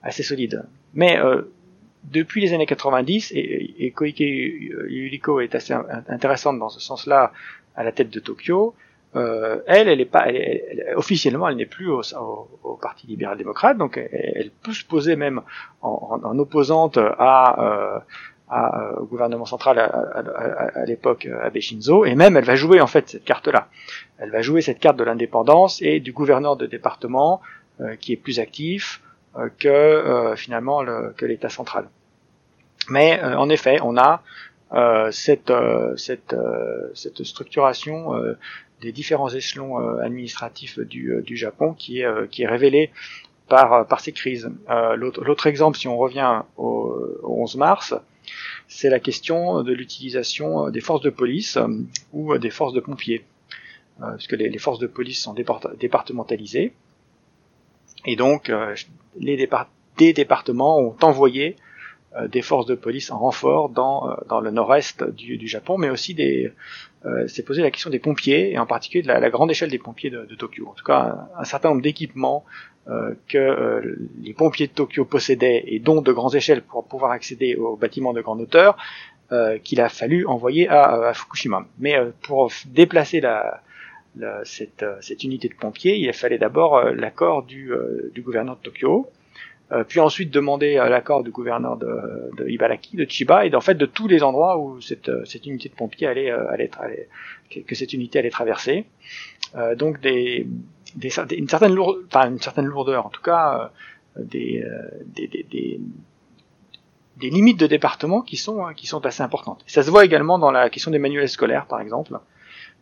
assez solide. Mais depuis les années 90, et, et Koike Yuriko est assez intéressante dans ce sens-là à la tête de Tokyo, euh, elle, elle est pas, officiellement, elle n'est plus au, au, Parti libéral-démocrate, donc elle, peut se poser même en, en, opposante à, euh, à, euh, au gouvernement central à, à, l'époque Abe Shinzo, et même elle va jouer en fait cette carte-là. Elle va jouer cette carte de l'indépendance et du gouverneur de département qui est plus actif que finalement le, que l'État central. Mais en effet, on a cette, cette, cette structuration des différents échelons euh, administratifs du, euh, du, Japon qui est, euh, qui est révélé par, par ces crises. L'autre exemple, si on revient au, 11 mars, c'est la question de l'utilisation des forces de police ou des forces de pompiers, puisque les, les, forces de police sont départementalisées, et donc les des départements ont envoyé des forces de police en renfort dans, dans le nord-est du, du, Japon, mais aussi des, euh, s'est posé la question des pompiers, et en particulier de la, grande échelle des pompiers de, Tokyo. En tout cas, un, certain nombre d'équipements euh, que euh, les pompiers de Tokyo possédaient, et dont de grandes échelles pour pouvoir accéder aux bâtiments de grande hauteur, qu'il a fallu envoyer à, Fukushima. Mais pour déplacer la, cette, unité de pompiers, il fallait d'abord l'accord du, du gouverneur de Tokyo, euh, puis ensuite demander l'accord du gouverneur de, de, Ibaraki, de Chiba, et en fait de tous les endroits où cette, euh, cette unité de pompiers allait, euh, allait, allait, que cette unité allait traverser. Euh, donc des, des, une certaine lourdeur, enfin une certaine lourdeur, en tout cas des, des, des, des, limites de département qui sont qui sont assez importantes. Ça se voit également dans la question des manuels scolaires, par exemple,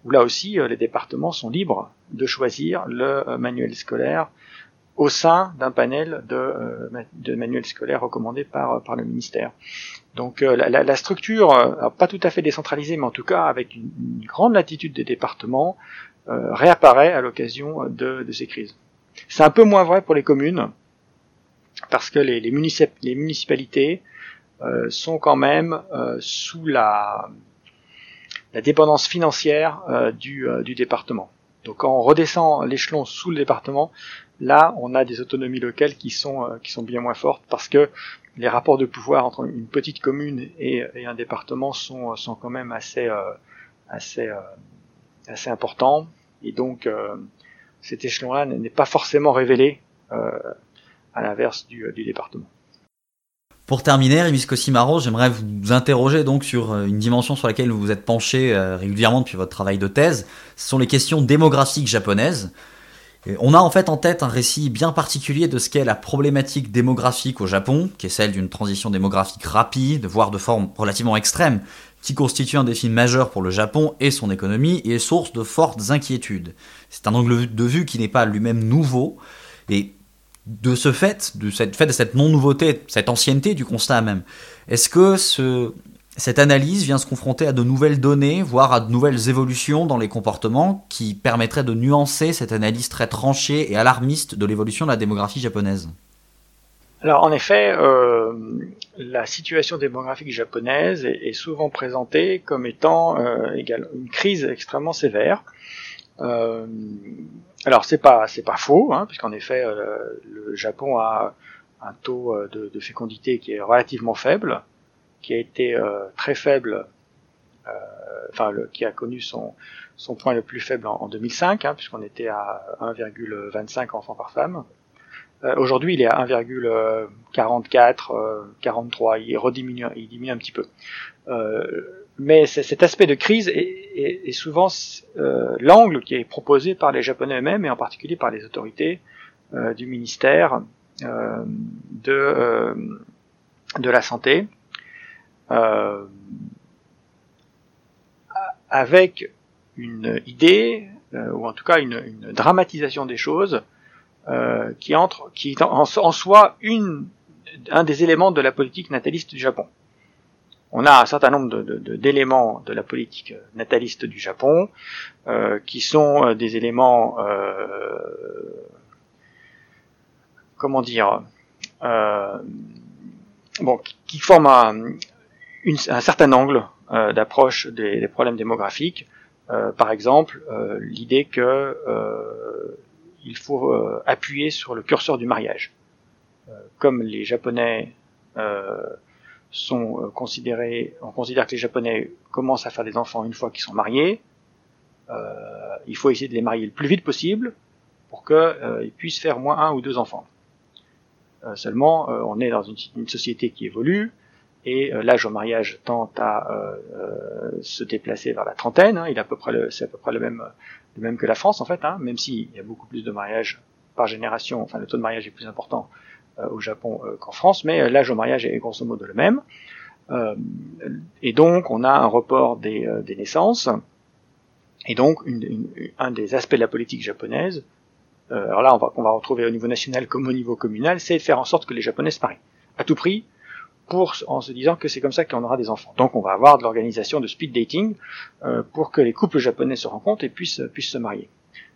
où là aussi les départements sont libres de choisir le manuel scolaire au sein d'un panel de, euh, de, manuels scolaires recommandés par, par le ministère. Donc euh, la, la, structure, euh, pas tout à fait décentralisée, mais en tout cas avec une, grande latitude des départements, réapparaît à l'occasion de, de, ces crises. C'est un peu moins vrai pour les communes, parce que les, les, municipalités sont quand même sous la, la dépendance financière du, du département. Donc quand on redescend l'échelon sous le département, Là, on a des autonomies locales qui sont euh, qui sont bien moins fortes parce que les rapports de pouvoir entre une petite commune et, un département sont sont quand même assez euh, assez euh, assez importants et donc cet échelon-là n'est pas forcément révélé à l'inverse du, du département. Pour terminer, Rémi Cosimaro, j'aimerais vous interroger donc sur une dimension sur laquelle vous vous êtes penché régulièrement depuis votre travail de thèse. Ce sont les questions démographiques japonaises on a en fait en tête un récit bien particulier de ce qu'est la problématique démographique au Japon, qui est celle d'une transition démographique rapide, voire de forme relativement extrême, qui constitue un défi majeur pour le Japon et son économie et est source de fortes inquiétudes. C'est un angle de vue qui n'est pas lui-même nouveau, et de ce fait, de cette, fait de cette non-nouveauté, cette ancienneté du constat même, est-ce que ce, Cette analyse vient se confronter à de nouvelles données, voire à de nouvelles évolutions dans les comportements qui permettraient de nuancer cette analyse très tranchée et alarmiste de l'évolution de la démographie japonaise? Alors en effet, euh, la situation démographique japonaise est, souvent présentée comme étant euh, une crise extrêmement sévère. Euh, alors c'est pas c'est pas faux, hein, puisqu'en effet le Japon a un taux de, de, fécondité qui est relativement faible, qui a été très faible, enfin qui a connu son son point le plus faible en, 2005, hein, puisqu'on était à 1,25 enfants par femme. Euh, aujourd'hui, il est à 1,44, 43. Euh, il rediminue, il diminue un petit peu. Euh, mais cet aspect de crise est, est, souvent l'angle qui est proposé par les Japonais eux-mêmes et en particulier par les autorités du ministère de de la santé. avec une idée, ou en tout cas une, dramatisation des choses, euh, qui entre, qui est en, soi un des éléments de la politique nataliste du Japon. On a un certain nombre d'éléments de, la politique nataliste du Japon euh, qui sont euh, des éléments, euh, comment dire, euh, bon, qui forment un, certain angle d'approche des, problèmes démographiques. par exemple, l'idée que il faut euh, appuyer sur le curseur du mariage. Euh, comme les Japonais euh, sont considérés, on considère que les Japonais commencent à faire des enfants une fois qu'ils sont mariés, il faut essayer de les marier le plus vite possible pour qu'ils puissent faire moins un ou deux enfants. seulement, on est dans une, société qui évolue, et l'âge au mariage tend à se déplacer vers la trentaine. Hein, il est à peu près c'est à peu près le même que la France en fait, hein, même s'il y a beaucoup plus de mariages par génération, enfin le taux de mariage est plus important euh, au Japon euh, qu'en France, mais euh, l'âge au mariage est grosso modo le même. et donc on a un report des, naissances, et donc un des aspects de la politique japonaise, alors là on va, on va retrouver au niveau national comme au niveau communal, c'est de faire en sorte que les Japonais se marient. À tout prix, pour, en se disant que c'est comme ça qu'on aura des enfants. Donc on va avoir de l'organisation de speed dating euh, pour que les couples japonais se rencontrent et puissent, puissent se marier.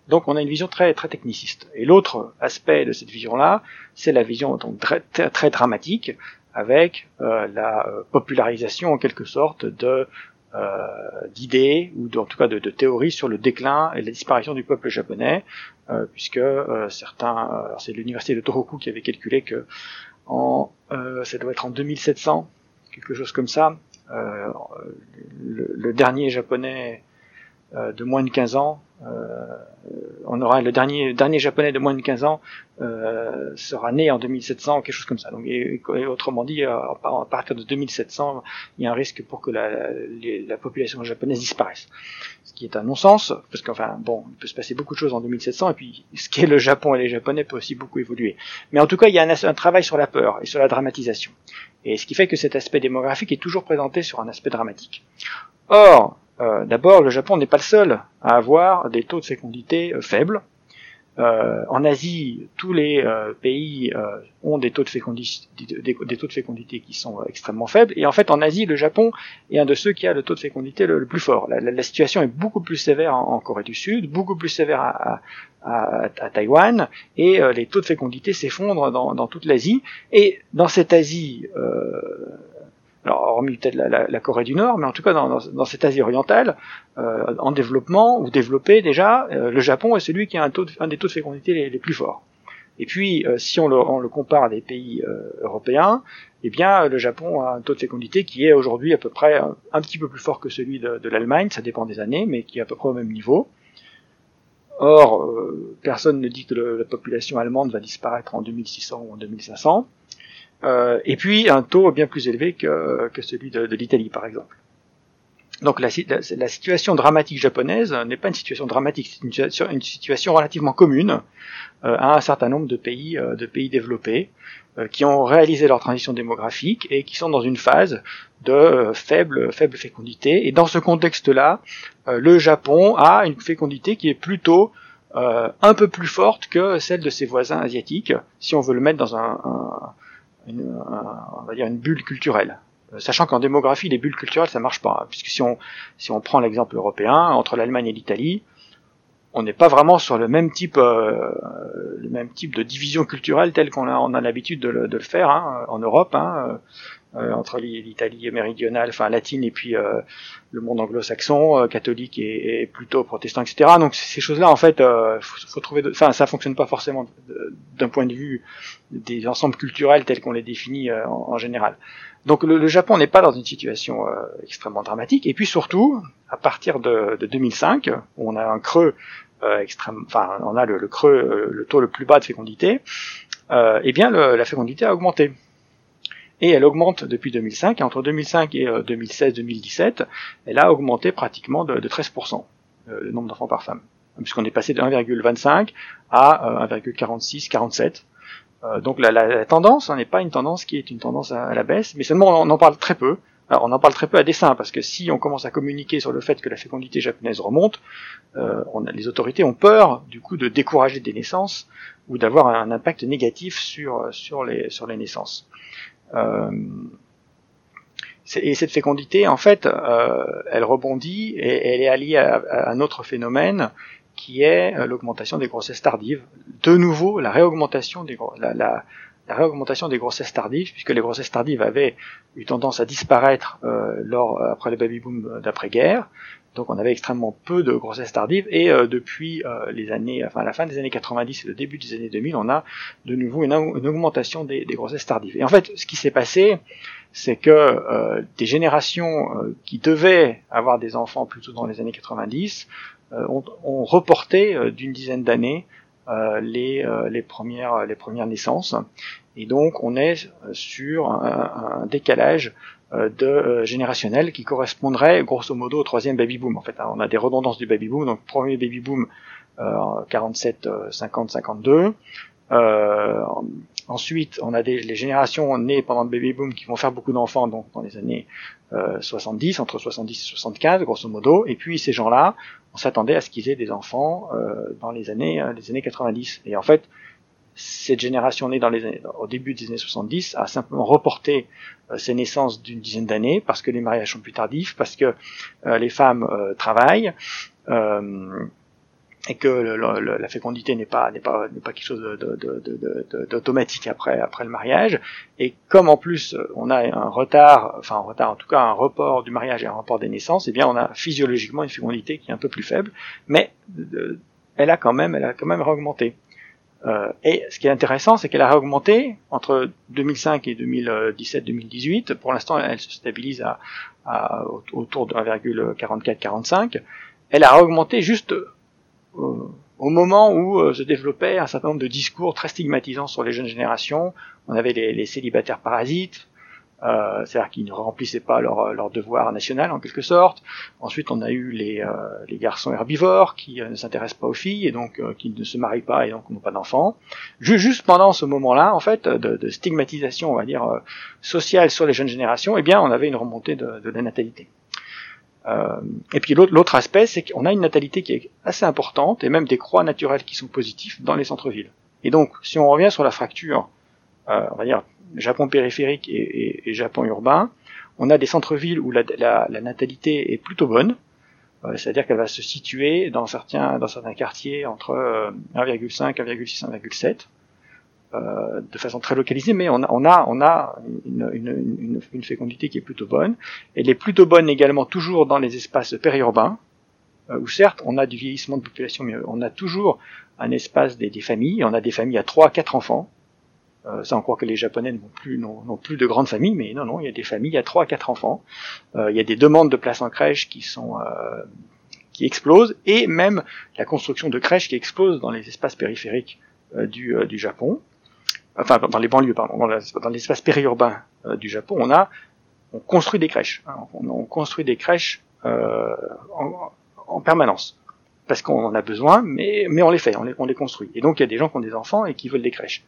Donc on a une vision très très techniciste. Et l'autre aspect de cette vision-là, c'est la vision donc, très, très dramatique avec euh, la euh, popularisation en quelque sorte de euh, d'idées ou en tout cas de, théories sur le déclin et la disparition du peuple japonais, euh, puisque certains, c'est l'université de Tohoku qui avait calculé que en, ça doit être en 2700, quelque chose comme ça. Le, dernier japonais de moins de 15 ans, on aura le dernier dernier japonais de moins de 15 ans sera né en 2700, quelque chose comme ça. Donc, et, autrement dit, à, partir de 2700, il y a un risque pour que la, la population japonaise disparaisse ce qui est un non-sens, parce qu'enfin, bon, il peut se passer beaucoup de choses en 2700, et puis ce qu'est le Japon et les Japonais peut aussi beaucoup évoluer. Mais en tout cas, il y a un, travail sur la peur et sur la dramatisation. Et ce qui fait que cet aspect démographique est toujours présenté sur un aspect dramatique. Or, euh, d'abord, le Japon n'est pas le seul à avoir des taux de fécondité euh, faibles. Euh, en Asie, tous les pays ont des taux, de fécondité, qui sont extrêmement faibles. Et en fait, en Asie, le Japon est un de ceux qui a le taux de fécondité le, plus fort. La, situation est beaucoup plus sévère en, Corée du Sud, beaucoup plus sévère à Taïwan, et les taux de fécondité s'effondrent dans, dans, toute l'Asie. Et dans cette Asie alors hormis peut-être la, Corée du Nord, mais en tout cas dans, cette Asie orientale, euh, en développement ou développé déjà, euh, le Japon est celui qui a un, taux un des taux de fécondité les, plus forts. Et puis, euh, si on le, on le, compare à des pays européens, eh bien, le Japon a un taux de fécondité qui est aujourd'hui à peu près un, petit peu plus fort que celui de, de l'Allemagne, ça dépend des années, mais qui est à peu près au même niveau. Or, personne ne dit que la population allemande va disparaître en 2600 ou en 2500. Euh, et puis un taux bien plus élevé que, celui de, l'Italie, par exemple. Donc la, situation dramatique japonaise n'est pas une situation dramatique, c'est une, situation, relativement commune euh, à un certain nombre de pays, euh, de pays développés qui ont réalisé leur transition démographique et qui sont dans une phase de faible, faible fécondité. Et dans ce contexte-là, le Japon a une fécondité qui est plutôt un peu plus forte que celle de ses voisins asiatiques, si on veut le mettre dans un, un une, on va dire une bulle culturelle. sachant qu'en démographie, les bulles culturelles, ça marche pas, puisque si on, si on prend l'exemple européen, entre l'Allemagne et l'Italie, on n'est pas vraiment sur le même type, euh, le même type de division culturelle telle qu'on a, on a l'habitude de, le, faire hein, en Europe, hein, euh, entre l'Italie méridionale, enfin latine, et puis euh, le monde anglo-saxon, catholique et, plutôt protestant, etc. Donc ces choses-là, en fait, faut, faut, trouver, enfin, ça fonctionne pas forcément d'un point de vue des ensembles culturels tels qu'on les définit en, général. Donc le, Japon n'est pas dans une situation extrêmement dramatique. Et puis surtout, à partir de, de 2005, où on a un creux euh, extrême, enfin on a le, creux, euh, le taux le plus bas de fécondité, euh, eh bien la fécondité a augmenté. Et elle augmente depuis 2005, et entre 2005 et 2016-2017, elle a augmenté pratiquement de, 13%, le nombre d'enfants par femme. Puisqu'on est passé de 1,25 à 1,46, 47. donc la, tendance hein, n'est pas une tendance qui est une tendance à, la baisse, mais seulement on en parle très peu. Alors, on en parle très peu à dessein parce que si on commence à communiquer sur le fait que la fécondité japonaise remonte, euh, les autorités ont peur du coup de décourager des naissances ou d'avoir un impact négatif sur sur les sur les naissances. Euh, et cette fécondité, en fait, euh, elle rebondit et elle est alliée à, un autre phénomène qui est euh, l'augmentation des grossesses tardives. De nouveau, la réaugmentation des grossesses tardives, puisque les grossesses tardives avaient eu tendance à disparaître après le baby boom d'après-guerre. Donc on avait extrêmement peu de grossesses tardives et euh, depuis euh, les années, enfin la fin des années 90 et le début des années 2000, on a de nouveau une, augmentation des, grossesses tardives. Et en fait, ce qui s'est passé, c'est que des générations qui devaient avoir des enfants plutôt dans les années 90 ont, ont, reporté d'une dizaine d'années euh, les, euh, premières, les premières naissances. Et donc on est sur un, décalage euh, de générationnel qui correspondrait grosso modo au troisième baby boom. En fait, hein. on a des redondances du baby boom. Donc premier baby boom 47, 50, 52. Euh, ensuite, on a des les générations nées pendant le baby boom qui vont faire beaucoup d'enfants, donc dans les années euh, 70, entre 70 et 75, grosso modo. Et puis ces gens-là on s'attendait à ce qu'ils aient des enfants euh, dans les années euh, les années 90. Et en fait, cette génération née dans les années, au début des années 70 a simplement reporté euh, ses naissances d'une dizaine d'années parce que les mariages sont plus tardifs, parce que les femmes travaillent et que la fécondité n'est pas n'est pas n'est pas quelque chose d'automatique après après le mariage. Et comme en plus on a un retard enfin un retard en tout cas un report du mariage et un report des naissances et eh bien on a physiologiquement une fécondité qui est un peu plus faible mais elle a quand même elle a quand même réaugmenté euh, et ce qui est intéressant c'est qu'elle a réaugmenté entre 2005 et 2017-2018 pour l'instant elle se stabilise à, à autour de 1,44-45 elle a réaugmenté juste au moment où euh, se développait un certain nombre de discours très stigmatisants sur les jeunes générations. On avait les, les célibataires parasites, euh, c'est-à-dire qui ne remplissaient pas leur, leur, devoir national en quelque sorte. Ensuite, on a eu les, euh, les garçons herbivores qui euh, ne s'intéressent pas aux filles et donc qui ne se marient pas et donc n'ont pas d'enfants. Juste pendant ce moment-là, en fait, de, de, stigmatisation, on va dire sociale sur les jeunes générations, eh bien, on avait une remontée de, de la natalité. Euh, et puis l'autre aspect, c'est qu'on a une natalité qui est assez importante, et même des croix naturelles qui sont positifs dans les centres-villes. Et donc, si on revient sur la fracture, euh, on va dire Japon périphérique et, Japon urbain, on a des centres-villes où la, natalité est plutôt bonne, euh, c'est-à-dire qu'elle va se situer dans certains, dans certains quartiers entre 1,5, 1,6, 1,7. Euh, de façon très localisée, mais on a, une, fécondité qui est plutôt bonne. Elle est plutôt bonne également toujours dans les espaces périurbains, euh, où certes on a du vieillissement de population, mais on a toujours un espace des, des familles. On a des familles à 3 4 enfants. Euh, ça, on croit que les Japonais n'ont plus, n'ont, plus de grandes familles, mais non, non, il y a des familles à 3 4 enfants. Euh, il y a des demandes de places en crèche qui sont euh, qui explosent, et même la construction de crèches qui explose dans les espaces périphériques du, du Japon enfin dans les banlieues, pardon, dans l'espace périurbain euh, du Japon, on a on construit des crèches. Hein, on, construit des crèches euh, en, en, permanence parce qu'on en a besoin, mais mais on les fait, on les, on les construit. Et donc il y a des gens qui ont des enfants et qui veulent des crèches.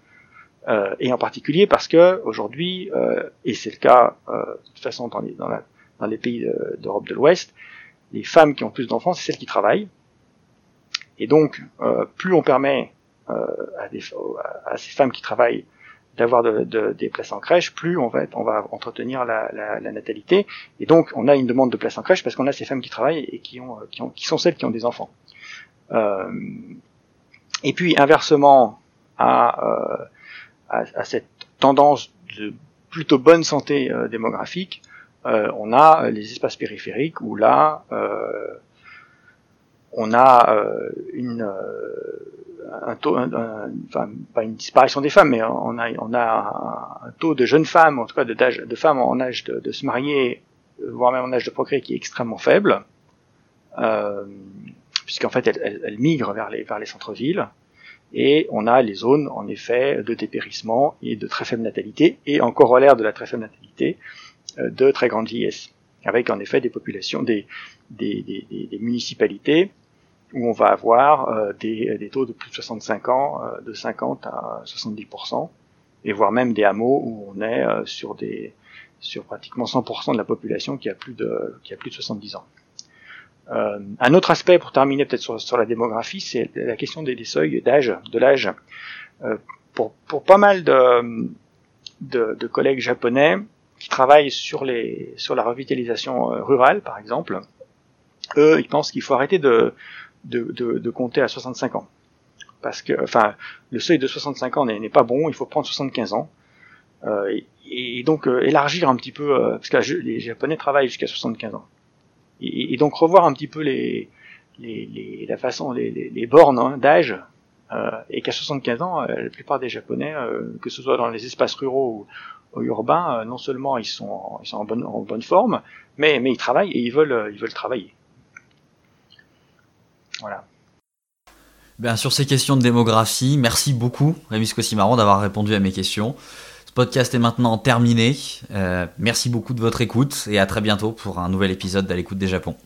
Euh, et en particulier parce que aujourd'hui, euh, et c'est le cas euh, de toute façon dans les, dans, la, dans les pays d'Europe de, l'Ouest, les femmes qui ont plus d'enfants, c'est celles qui travaillent. Et donc, plus on permet euh, à, des, à, ces femmes qui travaillent d'avoir de, des places en crèche, plus on va, être, on va entretenir la, la, la, natalité. Et donc, on a une demande de places en crèche parce qu'on a ces femmes qui travaillent et qui, ont, qui, ont, qui sont celles qui ont des enfants. Euh, et puis, inversement à, euh, à, à, cette tendance de plutôt bonne santé euh, démographique, euh, on a les espaces périphériques où là, euh, on a une un taux, enfin pas une disparition des femmes, mais on a, on a un, taux de jeunes femmes, en tout cas de, femmes en âge de, de, se marier, voire même en âge de procréer, qui est extrêmement faible, euh, puisqu'en fait elles, elles, migrent vers les, vers les centres-villes, et on a les zones en effet de dépérissement et de très faible natalité, et en corollaire de la très faible natalité, euh, de très grande vieillesse, avec en effet des populations, des, des, des, des municipalités où on va avoir euh, des, taux de plus de 65 ans, euh, de 50 à 70%, et voire même des hameaux où on est sur des sur pratiquement 100% de la population qui a plus de qui a plus de 70 ans. Un autre aspect pour terminer peut-être sur, la démographie, c'est la question des, seuils d'âge, de l'âge. pour, pour pas mal de, collègues japonais qui travaillent sur la revitalisation rurale, par exemple, eux, ils pensent qu'il faut arrêter de compter à 65 ans. Parce que, enfin, le seuil de 65 ans n'est pas bon, il faut prendre 75 ans. Euh, et, donc euh, élargir un petit peu, euh, parce que les Japonais travaillent jusqu'à 75 ans. Et, donc revoir un petit peu les, la façon, les, bornes hein, d'âge, euh, et qu'à 75 ans, la plupart des Japonais, que ce soit dans les espaces ruraux ou, urbains, non seulement ils sont, ils sont en bonne, en bonne forme, mais, mais ils travaillent et ils veulent, ils veulent travailler. Voilà. Ben, sur ces questions de démographie, merci beaucoup Rémi Scosimaron d'avoir répondu à mes questions. Ce podcast est maintenant terminé. Euh, merci beaucoup de votre écoute et à très bientôt pour un nouvel épisode d'À l'écoute des Japon.